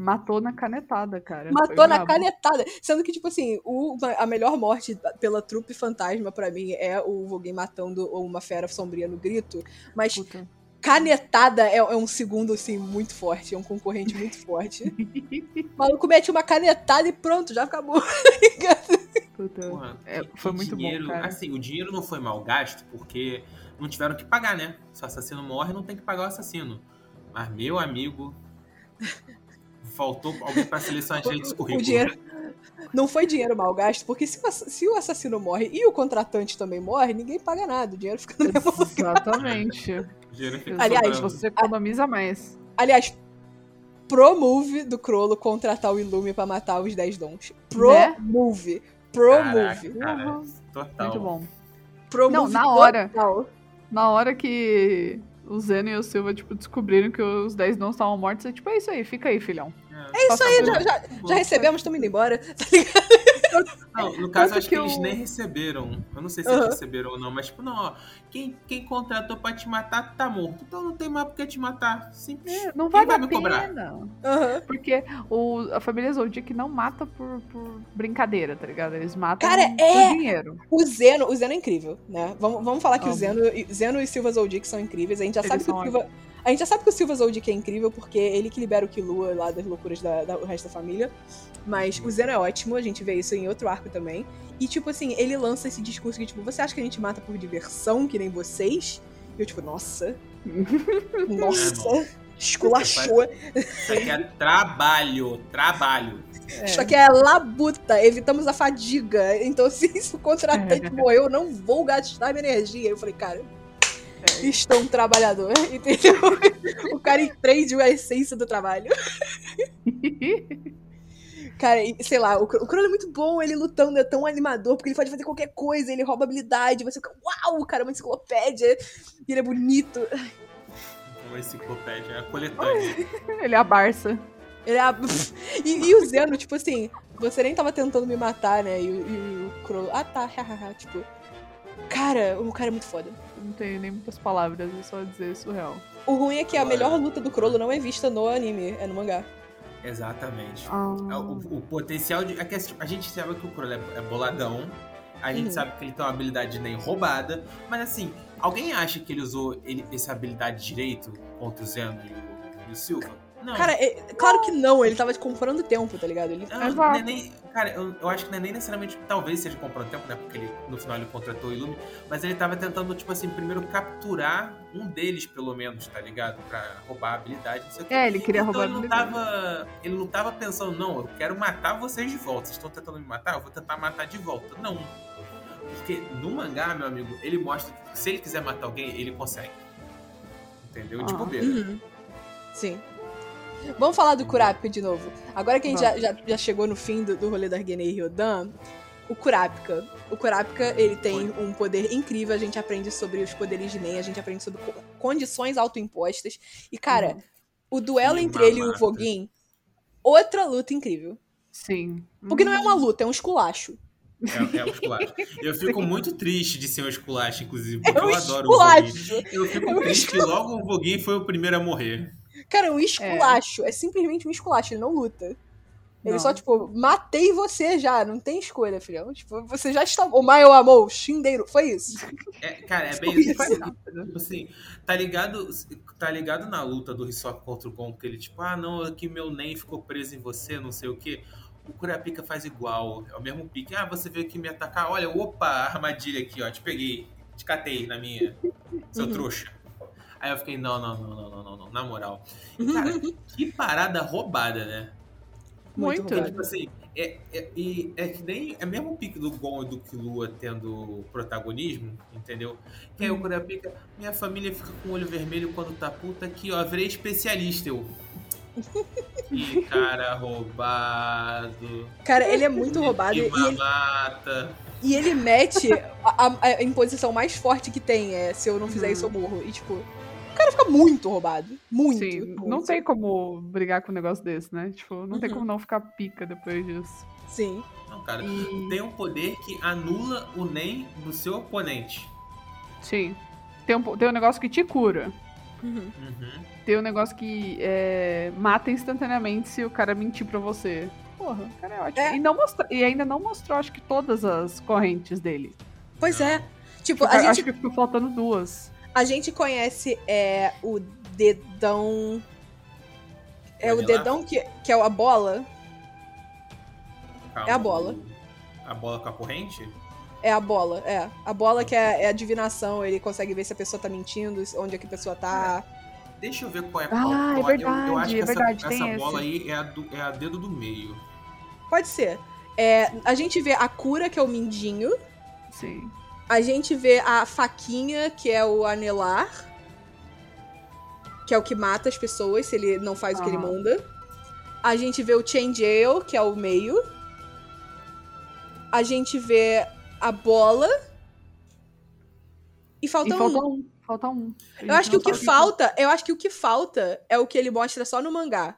Matou na canetada, cara. Matou Foi na brabo. canetada. Sendo que, tipo assim, o- a melhor morte pela trupe fantasma, pra mim, é o Voguei matando uma fera sombria no grito. Mas Puta. canetada é, é um segundo, assim, muito forte. É um concorrente muito forte. O maluco mete uma canetada e pronto, já acabou. Porra, É, foi muito dinheiro, bom, cara. Assim, o dinheiro não foi mal gasto porque não tiveram que pagar, né? Se o assassino morre, não tem que pagar o assassino. Mas, meu amigo, faltou alguém pra selecionar direito esse currículo. O dinheiro. Não foi dinheiro mal gasto, porque se o, se o assassino morre e o contratante também morre, ninguém paga nada. O dinheiro fica no mesmo lugar. Exatamente. O dinheiro fica Aliás, sobrando. você economiza mais. Aliás, pro move do Crollo contratar o Ilume pra matar os 10 dons. Pro Né? move. Pro Caraca, move. cara, Uhum. total. Muito bom. Pro Não, move na hora. total. Na hora que o Zeno e o Silva, tipo, descobriram que os 10 não estavam mortos, é tipo, é isso aí, fica aí, filhão. É Isso aí, já, já, já recebemos, estamos indo embora. Não, no caso, acho que, que eles o- nem receberam. Eu não sei se Aham. eles receberam ou não, mas tipo, não, ó. Quem, quem contratou pra te matar tá morto. Então não tem mais por que te matar. Simples. É, não vale vai a me cobrar? pena. Aham. Porque o, a família Zoldyck não mata por, por brincadeira, tá ligado? Eles matam Cara, por é. dinheiro. O Zeno, o Zeno é incrível, né? Vamos, vamos falar que o Amo. Zeno, Zeno e Silva Zoldyck são incríveis. A gente já Eles sabe que o Silva. A gente já sabe que o Silva Zoldyck é incrível, porque é ele que libera o Killua lá das loucuras da, da- do resto da família. Mas o Zeno é ótimo, a gente vê isso em outro arco também. E, tipo assim, ele lança esse discurso que, tipo, você acha que a gente mata por diversão, que nem vocês? E eu, tipo, nossa. nossa. Esculachou. Isso aqui é trabalho. Trabalho. Isso aqui é labuta, evitamos a fadiga. Então, se, se o contratante É. morreu, eu não vou gastar minha energia. Eu falei, cara, É. estou um trabalhador, entendeu? o cara entende a essência do trabalho. Cara, e, sei lá, o, Cro- o Crono é muito bom, ele lutando é tão animador, porque ele pode fazer qualquer coisa, ele rouba habilidade, você fica, uau, o cara é uma enciclopédia, e ele é bonito. Uma enciclopédia, é a coletânea. Ele é a Barça. Ele é a... e, e o Zeno, tipo assim, você nem tava tentando me matar, né? E, o- e o Crono, ah tá, hahaha, tipo. Cara, o cara é muito foda. Não tenho nem muitas palavras, é só dizer surreal. O ruim é que a Agora- melhor luta do Crollo não é vista no anime, é no mangá. Exatamente. Ah. É O, o potencial de. É que a gente sabe que o Crowley é, é boladão. A gente Uhum. sabe que ele tem uma habilidade nem roubada. Mas assim, alguém acha que ele usou ele, essa habilidade direito contra o Zeno e o, e o Silva? Não. Cara, é- claro que não, ele tava comprando tempo, tá ligado? Ele... Não, não Exato. é nem, cara, eu, eu acho que não é nem necessariamente, talvez seja comprando tempo, né? Porque ele, no final ele contratou o Ilume, mas ele tava tentando, tipo assim, primeiro capturar um deles, pelo menos, tá ligado? Pra roubar a habilidade, não sei o que. É, ele queria então roubar ele a não habilidade. tava. Ele não tava pensando, não, eu quero matar vocês de volta. Vocês estão tentando me matar, eu vou tentar matar de volta. Não. Porque no mangá, meu amigo, ele mostra que se ele quiser matar alguém, ele consegue. Entendeu? De Ah. bobeira. Uhum. Sim. Vamos falar do Kurapika de novo. Agora que a gente já, já, já chegou no fim do, do rolê da Argenei e Ryodan, o Kurapika. O Kurapika, ele tem um poder incrível, a gente aprende sobre os poderes de Nen, a gente aprende sobre co- condições autoimpostas. E, cara, Uhum. o duelo Que entre ele e o. Voguin, outra luta incrível. Sim. Porque não é uma luta, é um esculacho. É, é um esculacho. Eu fico muito triste de ser um esculacho, inclusive, porque É um eu adoro o Voguin. esculacho! Eu fico É um triste que logo o Voguin foi o primeiro a morrer. Cara, é um esculacho. É. simplesmente um esculacho, ele não luta. Ele Não. só, tipo, matei você já, não tem escolha, filhão. Tipo, você já está. O Maio amou, Shindeiro. Foi isso. É, cara, é bem Isso. isso. Tipo assim, tá ligado, tá ligado na luta do Hisoka contra o Gon, que ele, tipo, ah, não, aqui meu Nen ficou preso em você, não sei o quê. O Kurapika faz igual, é o mesmo pique. Ah, você veio aqui me atacar, olha, opa, armadilha aqui, ó, te peguei, te catei na minha, seu Uhum. trouxa. Aí eu fiquei, não, não, não, não, não, não, não, na moral. E, cara, que parada roubada, né? Muito. roubado. Tipo assim, é, é, e é que nem. É mesmo o pique do Gon e do Killua tendo protagonismo, entendeu? Que aí o Kurapika, minha família fica com o olho vermelho quando tá puta aqui, ó, virei especialista, eu. Que cara roubado. Cara, ele é muito roubado. Que E ele, mamata. e ele mete a, a- a imposição mais forte que tem. É, se eu não fizer Uhum. isso, eu morro. E, tipo, O cara fica muito roubado. Muito. Sim, muito. não tem como brigar com um negócio desse, né? Tipo, não tem Uhum. como não ficar pica depois disso. Sim. Não, cara, E- tem um poder que anula o NEM do seu oponente. Sim. Tem um, tem um negócio que te cura. Uhum. Uhum. Tem um negócio que é, mata instantaneamente se o cara mentir pra você. Porra, o cara é ótimo. É. E, não mostra, e ainda não mostrou, acho que, todas as correntes dele. Pois Não. é. Tipo, Fica- a gente, Acho que ficou faltando duas. A gente conhece é, o dedão. É o dedão que, que é a bola? Calma, É a bola. A bola com a corrente? É a bola, é. A bola que é, é a divinação, ele consegue ver se a pessoa tá mentindo, onde é que a pessoa tá. Deixa eu ver qual é Ah, qual. é qual- eu- eu, verdade, acho que é essa, verdade, tem essa bola esse. aí é a, do, é a dedo do meio. Pode ser. É, a gente vê a cura, que é o mindinho. Sim. A gente vê a faquinha, que é o anelar. Que é o que mata as pessoas se ele não faz o que ele manda. A gente vê o Change Ale, que é o meio. A gente vê a bola. E falta e um. falta um. Falta um. Eu acho que o que falta, eu acho que o que falta é o que ele mostra só no mangá,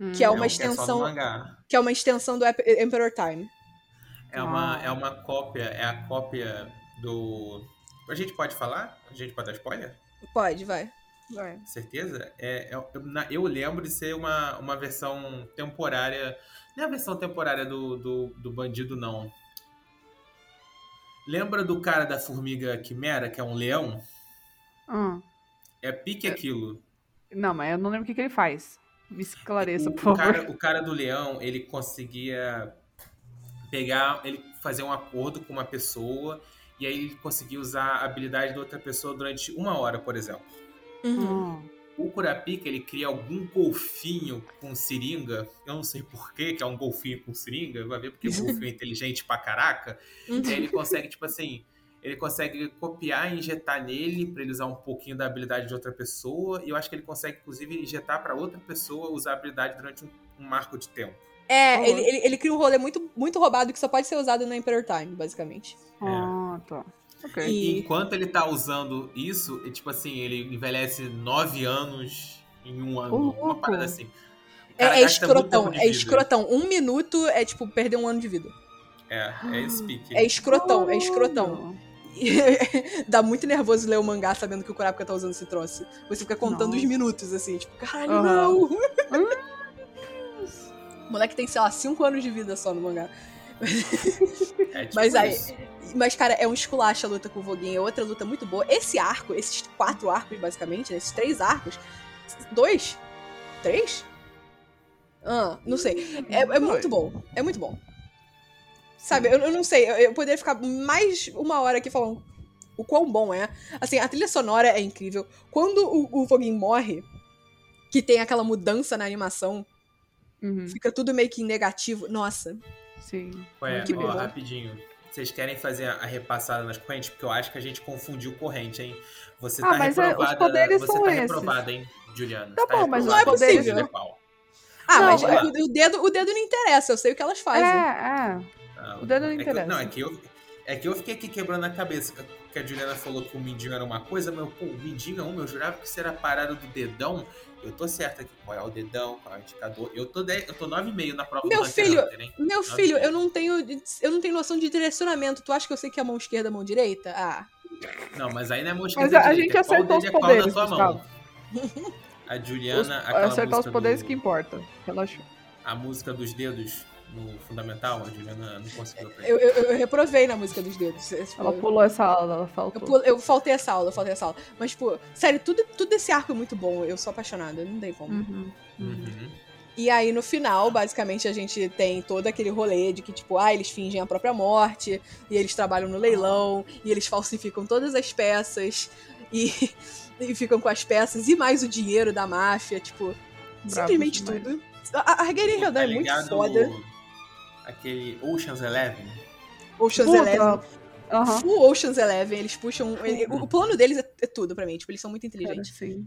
Hum. que é uma Não, que é só no extensão- mangá. que é uma extensão do Emperor Time. É uma, Ah. é uma cópia, é a cópia do. A gente pode falar? A gente pode dar spoiler? Pode, vai. Vai. Certeza? É, é- eu, eu lembro de ser uma, uma versão temporária. Não é a versão temporária do, do, do bandido, não. Lembra do cara da formiga quimera, que é um leão? Hum. É pique aquilo. Não, mas eu não lembro o que, que ele faz. Me esclareça, O, por o favor. cara, o cara do leão, ele conseguia pegar, ele fazia um acordo com uma pessoa e aí ele conseguia usar a habilidade da outra pessoa durante uma hora, por exemplo. Uhum. Hum. O Kurapika, ele cria algum golfinho com seringa. Eu não sei porquê que é um golfinho com seringa. Vai ver porque o golfinho é inteligente pra caraca. Uhum. E aí ele consegue, tipo assim, ele consegue copiar e injetar nele pra ele usar um pouquinho da habilidade de outra pessoa. E eu acho que ele consegue, inclusive, injetar pra outra pessoa usar a habilidade durante um, um marco de tempo. É, Uhum. ele, ele, ele cria um rolê muito, muito roubado que só pode ser usado no Emperor Time, basicamente. Ah, tá. Ok. E- enquanto ele tá usando isso, tipo assim, ele envelhece nove anos em um ano. Ô, uma parada assim. É, é escrotão, é escrotão. Um minuto é tipo perder um ano de vida. É, é esse pique. É escrotão, é escrotão. Dá muito nervoso ler o mangá sabendo que o Kurapika tá usando esse troço. Você fica contando Nossa. os minutos, assim, tipo, caralho, Aham. não! O moleque tem, sei lá, 5 anos de vida só no mangá. É tipo Mas aí- isso. Mas, cara, é um esculacho a luta com o Voguinha. É outra luta muito boa. Esse arco, esses quatro arcos, basicamente, né, esses três arcos. Dois? Três? Ah, não sei. É, é muito bom. É muito bom. Sabe, eu, eu não sei. Eu, eu poderia ficar mais uma hora aqui falando o quão bom é. Assim, a trilha sonora é incrível. Quando o, o Voguinho morre, que tem aquela mudança na animação, Uhum, fica tudo meio que negativo. Nossa. sim. Ué, Que ó, bom. rapidinho. Vocês querem fazer a repassada nas correntes? Porque eu acho que a gente confundiu corrente, hein? Você Ah, tá mas é, os reprovada. poderes você são tá esses. reprovada, hein, Juliana? Tá Você bom, mas Você é pau. Ah, Não, mas é- o, dedo, o dedo não interessa, eu sei o que elas É, fazem. é. Não, O dedo não é que eu- interessa. não, é que, eu, é que eu fiquei aqui quebrando a cabeça. Que a Juliana falou que o mindinho era uma coisa, mas pô, o mindinho é uma. Eu jurava que isso era a parada do dedão. Eu tô certo aqui. Qual é o dedão? Qual é o indicador? Eu tô, 10, eu tô 9,5 na prova Meu do filho, Hunter? Meu filho, eu não tenho. Eu não tenho noção de direcionamento. Tu acha que eu sei que é a mão esquerda, a mão direita? Ah. Não, mas aí não é mão Mas esquerda a- a direita, gente é qual acertou dedo os é qual da poderes, sua mão. Gustavo. A Os, Juliana, aquela acertar os poderes do- que importa. Relaxa. a música dos dedos no fundamental, a Juliana não conseguiu aprender. Eu, eu, eu reprovei na música dos dedos. Tipo, Ela pulou essa aula, ela eu, faltou. pul- eu faltei essa aula, eu faltei essa aula. Mas, tipo, sério, tudo, tudo esse arco é muito bom. Eu sou apaixonada, não tem como. Uhum, uhum. E aí, no final, basicamente, a gente tem todo aquele rolê de que, tipo, ah, eles fingem a própria morte, e eles trabalham no leilão, e eles falsificam todas as peças, e, e ficam com as peças e mais o dinheiro da máfia, tipo, Bravos simplesmente demais. tudo. A, a Guerreiro Hildan é muito foda. Aquele Ocean's Eleven. Ocean's Puta, Eleven. Aham. Full Ocean's Eleven, eles puxam. ele- o, o plano deles é, é tudo pra mim, tipo, eles são muito Cara, inteligentes. sim.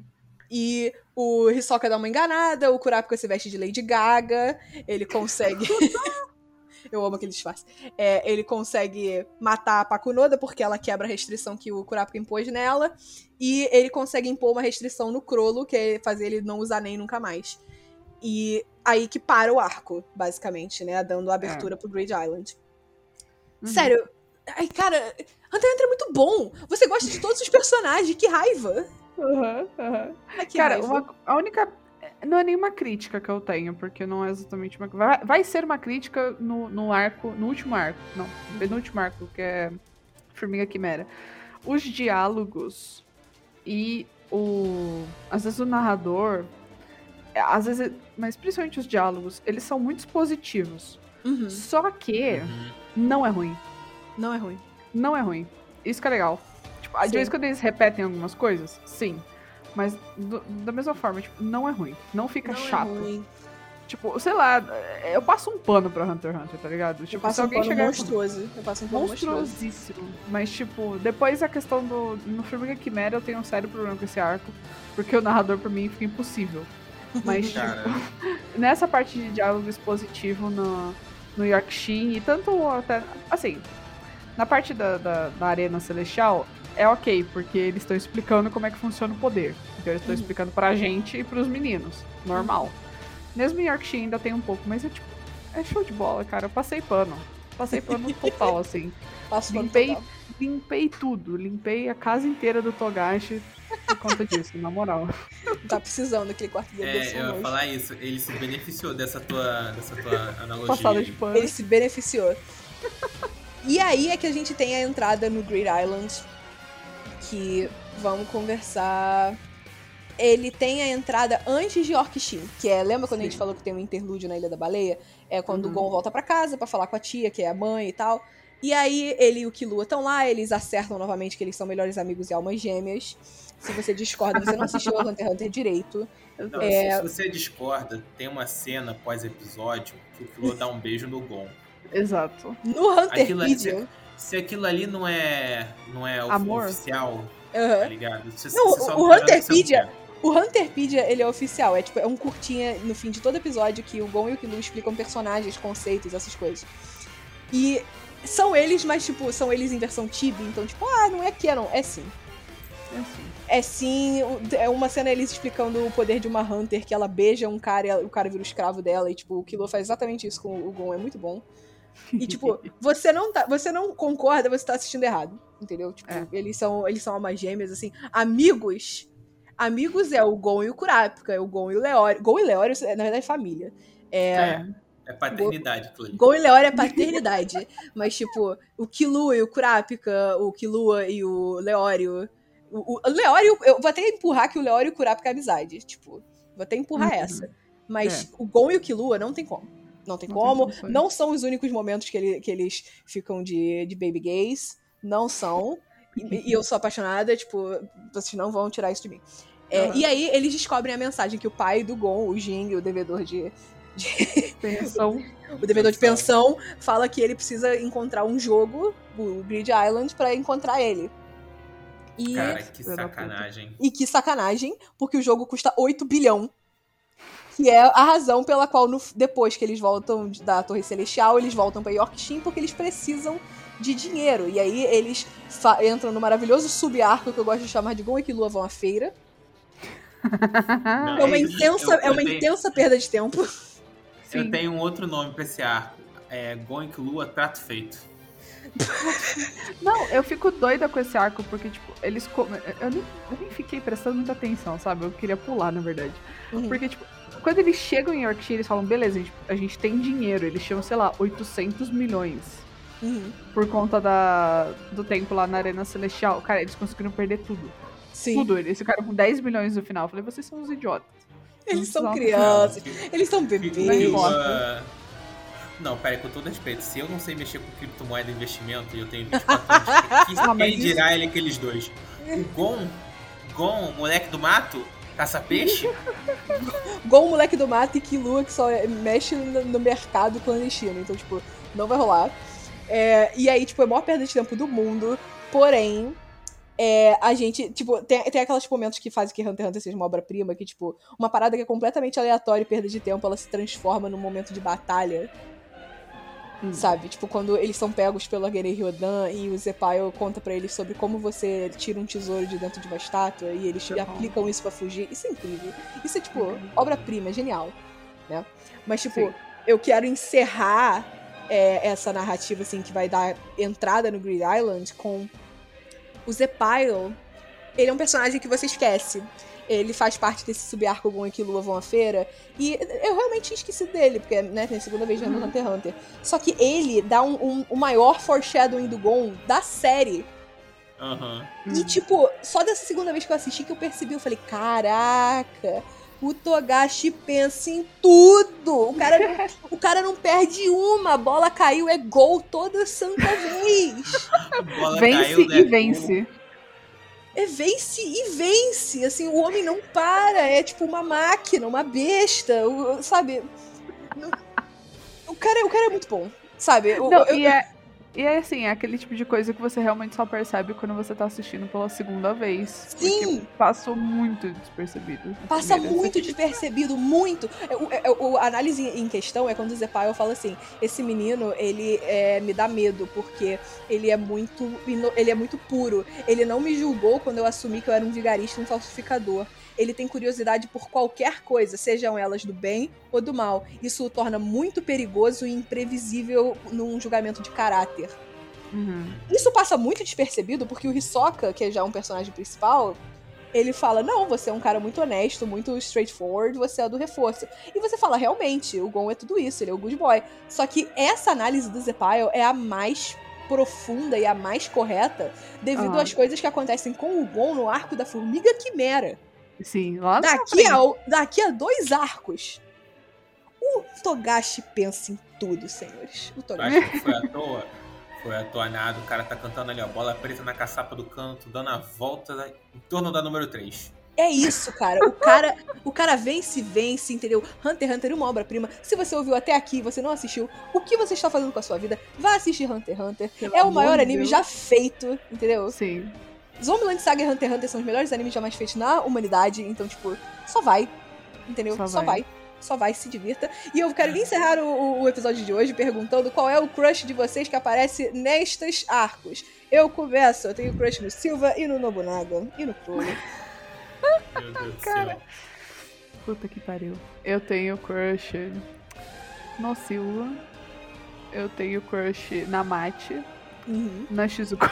E o Hisoka dá uma enganada, o Kurapika se veste de Lady Gaga, ele consegue. Eu amo aquele disfarce. É, ele consegue matar a Pakunoda porque ela quebra a restrição que o Kurapika impôs nela. E ele consegue impor uma restrição no Crollo, que é fazer ele não usar nem nunca mais. E aí que para o arco, basicamente, né? Dando abertura pro Great Island. Uhum. Sério, ai, cara, Hunter Hunter é muito bom. Você gosta de todos os personagens, que raiva. Ai, que Cara, raiva. uma- a única. Não é nenhuma crítica que eu tenho, porque não é exatamente uma. Vai, vai ser uma crítica no, no arco. No último arco. Não, penúltimo arco, que é Formiga Quimera. Os diálogos e o. Às vezes o narrador. é, Às vezes. Mas principalmente os diálogos, eles são muito expositivos. Uhum. Só que Uhum. não é ruim. Não é ruim. Não é ruim. Isso que é legal. Tipo, de vez em quando eles repetem algumas coisas, sim. Mas do- da mesma forma, tipo, não é ruim. Não fica Não chato. é ruim. Tipo, sei lá, eu passo um pano pra Hunter x Hunter, tá ligado? Eu Tipo, passo se um alguém pano chegar. monstruoso. Eu passo um pano monstruoso. Monstruosíssimo. Mas, tipo, depois a questão do. No Formiga Quimera eu tenho um sério problema com esse arco. Porque o narrador, pra mim, fica impossível. Mas, tipo, nessa parte de diálogo expositivo no, no Yorkshire e tanto até. Assim, na parte da, da, da Arena Celestial é ok, porque eles estão explicando como é que funciona o poder. Então eles estão Uhum. explicando pra gente e pros meninos. Normal. Mesmo em Yorkshire ainda tem um pouco, mas é tipo. É show de bola, cara. Eu passei pano. Passei pano total, assim. Limpei, total. limpei tudo. Limpei a casa inteira do Togashi por conta disso, na moral. Tá precisando daquele quarto desse é, eu ia falar isso. Ele se beneficiou dessa tua, dessa tua analogia. Passada de pano. Ele se beneficiou. e aí é que a gente tem a entrada no Great Island, que vamos conversar. Ele tem a entrada antes de Orkshin, que é, lembra quando a gente Sim. falou que tem um interlúdio na Ilha da Baleia? É quando Uhum. o Gon volta pra casa pra falar com a tia, que é a mãe e tal. E aí ele e o Killua estão lá, eles acertam novamente que eles são melhores amigos e almas gêmeas. Se você discorda, você não assistiu ao Hunter x Hunter direito. Não, É. se, se você discorda, tem uma cena pós-episódio que o Kilo dá um beijo no Gon. Exato. No Aquilo é- Hunterpedia. Se aquilo ali não é, não é o- Amor. oficial, Aham. tá ligado? Você, Não, você só o- o Hunterpedia- O Hunterpedia, ele é oficial. É tipo, é um curtinha no fim de todo episódio que o Gon e o Killua explicam personagens, conceitos, essas coisas. E são eles, mas tipo, são eles em versão Tibi, então tipo, ah, não é canon. É sim. É assim. É sim, é uma cena eles explicando o poder de uma Hunter, que ela beija um cara e o cara vira o escravo dela, e tipo, o Killua faz exatamente isso com o Gon, é muito bom. E tipo, você não tá, você não concorda, você tá assistindo errado, entendeu? Tipo, É. eles são, eles são almas gêmeas assim, amigos. Amigos é o Gon e o Kurapika, é o Gon e o Leório. Gon e Leório, na verdade, é família. É, É. É paternidade ali. Gon e Leório é paternidade. mas, tipo, o Killua e o Kurapika, o Killua e o Leório. O, o Leório, eu vou até empurrar que o Leório e o Kurapika é amizade. Tipo, vou até empurrar Uhum. essa. Mas o Gon e o Killua não tem como. Não tem Não tem como. condições. não são os únicos momentos que, ele- que eles ficam de, de baby gays. Não são. E, e eu sou apaixonada, tipo, vocês não vão tirar isso de mim. É, Uhum. E aí eles descobrem a mensagem que o pai do Gon, o Jing, o devedor de, Pensão. o devedor de pensão fala que ele precisa encontrar um jogo, o Grid Island, pra encontrar ele. E, Cara, que sacanagem. e que sacanagem, porque o jogo custa 8 bilhão. Que é a razão pela qual, no- depois que eles voltam da Torre Celestial, eles voltam pra Yorkshire porque eles precisam de dinheiro. E aí eles fa- entram no maravilhoso sub-arco que eu gosto de chamar de Gon e Killua vão à feira. Não, É uma intensa, é uma intensa perda de tempo. Sim. Eu tenho um outro nome pra esse arco. É Gon e Lua Trato Feito. Não, eu fico doida com esse arco, porque, tipo, eles. Eu nem, eu nem fiquei prestando muita atenção, sabe? Eu queria pular, na verdade. Uhum. Porque, tipo, quando eles chegam em Yorkshire, eles falam, beleza, a gente, a gente tem dinheiro. Eles chamam, sei lá, 800 milhões. Uhum. Por conta da, do tempo lá na Arena Celestial. Cara, eles conseguiram perder tudo. Sim. Tudo. Eles ficaram com 10 milhões no final. Eu falei, vocês são uns idiotas. Eles são crianças. Eles são bebês. Não importa. Não, peraí, com todo respeito. Se eu não sei mexer com criptomoeda e investimento e eu tenho 24 anos, Ah, quem dirá ele aqueles dois? O Gon, Gon, moleque do mato, caça peixe? Gon, moleque do mato e Killua que só mexe no, no mercado clandestino. Então, tipo, não vai rolar. É, e aí, tipo, é a maior perda de tempo do mundo. Porém, é, a gente, tipo, tem, tem aqueles momentos que fazem que Hunter x Hunter seja uma obra-prima, que, tipo, uma parada que é completamente aleatória e perda de tempo, ela se transforma num momento de batalha. Hum. Sabe? Tipo, quando eles são pegos pela Guerreiro Ryodan e o Zepaio conta pra eles sobre como você tira um tesouro de dentro de uma estátua e eles aplicam isso pra fugir. Isso é incrível. Isso é, tipo, obra-prima, genial. Né? Mas, tipo, Sim. eu quero encerrar é, essa narrativa, assim, que vai dar entrada no Grid Island com o Zepaio. Ele é um personagem que você esquece. Ele faz parte desse subarco Gon e Killua vão à feira. E eu realmente tinha esquecido dele, porque, né, tem a segunda vez vendo Uhum. Hunter x Hunter. Só que ele dá um, um- o maior foreshadowing do Gon da série. Aham. E, tipo, só dessa segunda vez que eu assisti que eu percebi, eu falei, caraca, o Togashi pensa em tudo. O cara, não, o cara não perde uma, a bola caiu, é gol toda santa vez. Vence caiu, né? e vence. É vence e vence. Assim, o homem não para, é tipo uma máquina, uma besta, sabe? O cara, o cara é muito bom, sabe? O- Não, eu- e é, e é assim, é aquele tipo de coisa que você realmente só percebe quando você tá assistindo pela segunda vez. Sim. Passou muito despercebido. Passa primeira. muito despercebido, muito. É, O, é, o- a análise em questão é quando o Zepaio fala assim: esse menino, ele é, me dá medo, porque ele é muito ele é muito puro. Ele não me julgou quando eu assumi que eu era um vigarista e um falsificador. Ele tem curiosidade por qualquer coisa, sejam elas do bem ou do mal. Isso o torna muito perigoso e imprevisível num julgamento de caráter. Uhum. Isso passa muito despercebido porque o Hisoka, que é já um personagem principal, ele fala: Não, você é um cara muito honesto, muito straightforward, você é do reforço. E você fala: Realmente, o Gon é tudo isso, ele é o good boy. Só que essa análise do Zepaio é a mais profunda e a mais correta devido Aham. às coisas que acontecem com o Gon no arco da Formiga Quimera. Sim, lá Daqui a, daqui a dois arcos, o Togashi pensa em tudo, senhores. O Eu Togashi. acho que foi à toa. Foi à toa nada. O cara tá cantando ali, ó. Bola preta na caçapa do canto, dando a volta da- em torno da número 3. É isso, cara. O cara, o cara vence, vence, entendeu? Hunter x Hunter é uma obra-prima. Se você ouviu até aqui e você não assistiu, o que você está fazendo com a sua vida? Vá assistir Hunter x Hunter. Pelo é o maior anime Deus. já feito, entendeu? Sim. Zombieland Saga e Hunter x Hunter são os melhores animes jamais feitos na humanidade, então, tipo, só vai. Entendeu? Só Só, vai. vai. Só vai, se divirta. E eu quero encerrar o, o- episódio de hoje perguntando qual é o crush de vocês que aparece nestes arcos. Eu começo, eu tenho crush no Silva e no Nobunaga. E no Crowley. Meu Deus do Cara. céu. Puta que pariu. Eu tenho crush no Silva. Eu tenho crush na Mate. Uhum. Na Shizuko.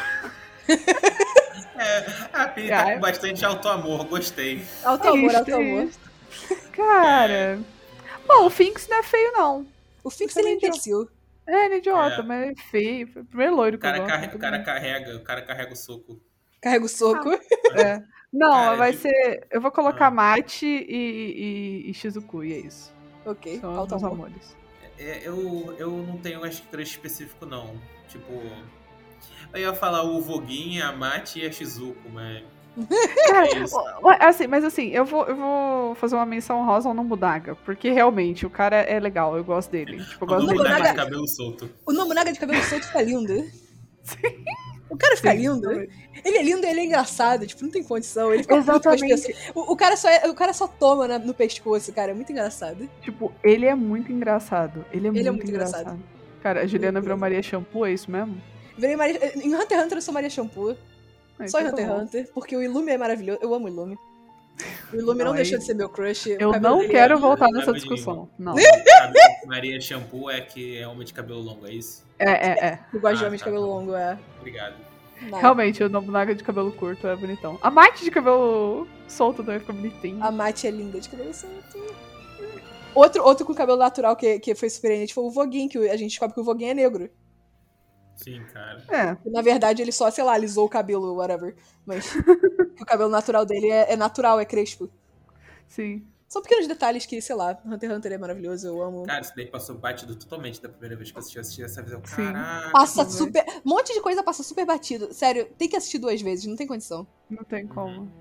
É, a Pini tá com bastante auto-amor, gostei. Alto amor, Triste alto amor. isso. Cara. Bom, o Finks não é feio, não. O Isso é ele é imbecil. É, ele é idiota, É. mas é feio. Foi o primeiro loiro O que eu cara, gosto. muito o cara carrega, o cara carrega o soco. Carrega o soco. É. Não, Cara, vai de- ser. Eu vou colocar Ah. Mate e, e, e Shizuku, e é isso. ok, São alto meus amor. amores. É, eu, eu não tenho acho que crush específico, não. Tipo. Eu ia falar o Voguinho, a Mate e a Shizuko, mas. Cara, É o- assim, mas assim, eu vou, eu vou fazer uma menção rosa ao Nobunaga, porque realmente o cara é legal, eu gosto dele. Tipo, eu O gosto dele. Nobunaga- demais. de cabelo solto. O Nobunaga de cabelo solto fica lindo. O cara fica Sim. lindo. Ele é lindo e ele é engraçado, tipo, não tem condição. Ele fica Exatamente. O, o cara só é- o cara só toma na- no pescoço, cara. É muito engraçado. Tipo, ele é muito engraçado. Ele é, Ele é muito, muito engraçado. engraçado. Cara, a Juliana virou Maria Shampoo, é isso mesmo? Virei Maria... Em Hunter x Hunter eu sou Maria Shampoo. Ah, Só em Hunter x. Hunter. Porque o Ilume é maravilhoso. Eu amo o Ilume. O Ilume não, Não, deixou aí- de ser meu crush. Eu não dele quero é- voltar nessa discussão. Não. Maria Shampoo é que é homem de cabelo longo, é isso? É, é, é. Eu gosto de Ah, homem de tá, cabelo tá. longo, é. Obrigado. Não. Realmente, o Nobunaga de cabelo curto é bonitão. A Mate de cabelo solto também fica bonitinho. A Mate é linda de cabelo solto. Outro, outro com cabelo natural que, que foi surpreendente foi o Voguin, que a gente descobre que o Voguin é negro. Sim, cara. É, Na verdade, ele só, sei lá, alisou o cabelo, whatever. Mas que o cabelo natural dele é, é natural, é crespo. sim. São pequenos detalhes que, sei lá, Hunter x Hunter é maravilhoso, eu amo. Cara, isso daí passou batido totalmente da primeira vez que eu assisti, eu assisti essa vez. Eu, Sim. Caraca. Passa também. super. Um monte de coisa passa super batido. Sério, tem que assistir duas vezes, não tem condição. Não tem como.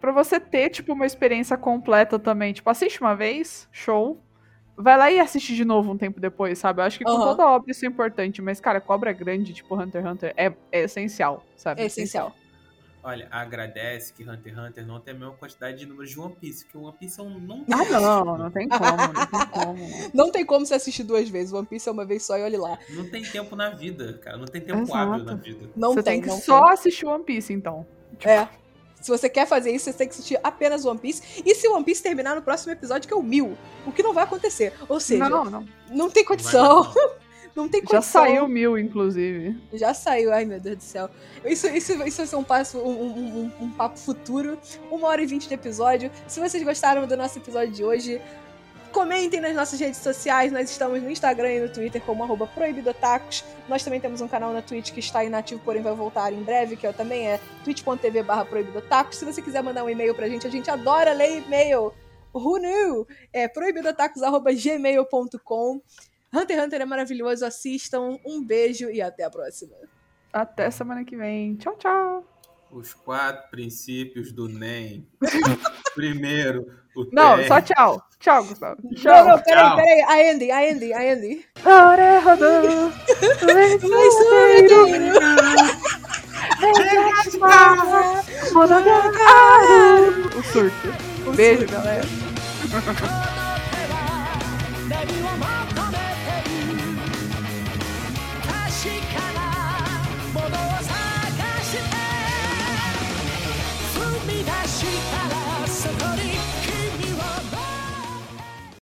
Pra você ter, tipo, uma experiência completa também. Tipo, assiste uma vez, show. Vai lá e assiste de novo um tempo depois, sabe? Eu acho que com Aham. toda obra isso é importante, mas, cara, cobra grande, tipo Hunter x Hunter, é, é essencial, sabe? É essencial. Olha, agradece que Hunter x Hunter não tem a mesma quantidade de números de One Piece, que o One Piece é um não Ah, não, não tem como, não tem como. Não tem como você assistir duas vezes. One Piece é uma vez só e olhe lá. Não tem tempo na vida, cara. Não tem tempo Exato. hábil na vida. Não você tem, tem, que não só tem. assistir One Piece, então. É. Se você quer fazer isso, você tem que assistir apenas One Piece. E se One Piece terminar no próximo episódio, que é o mil. O que não vai acontecer. Ou seja, não, não, não. tem condição. Dar, Não tem Já condição. saiu mil, inclusive. Já saiu, ai meu Deus do céu. Isso, isso, isso vai ser um, passo, um, um, um- um papo futuro. Uma hora e vinte de episódio. Se vocês gostaram do nosso episódio de hoje, comentem nas nossas redes sociais. Nós estamos no Instagram e no Twitter como arroba proibidotacos. Nós também temos um canal na Twitch que está inativo, porém vai voltar em breve, que é, também é twitch.tv barra proibidotacos. Se você quiser mandar um e-mail pra gente, a gente adora ler e-mail. Who knew? É proibidotacos.gmail.com Hunter x Hunter é maravilhoso, assistam. Um beijo e até a próxima. Até semana que vem. Tchau, tchau. Os quatro princípios do NEM. Primeiro, o Não, só tchau. Tchau, Gustavo. Tchau. Não, não, peraí, peraí. A Andy, a Andy, a Andy. A hora rodou. Lençoeiro. O surto. Beijo, galera. Né?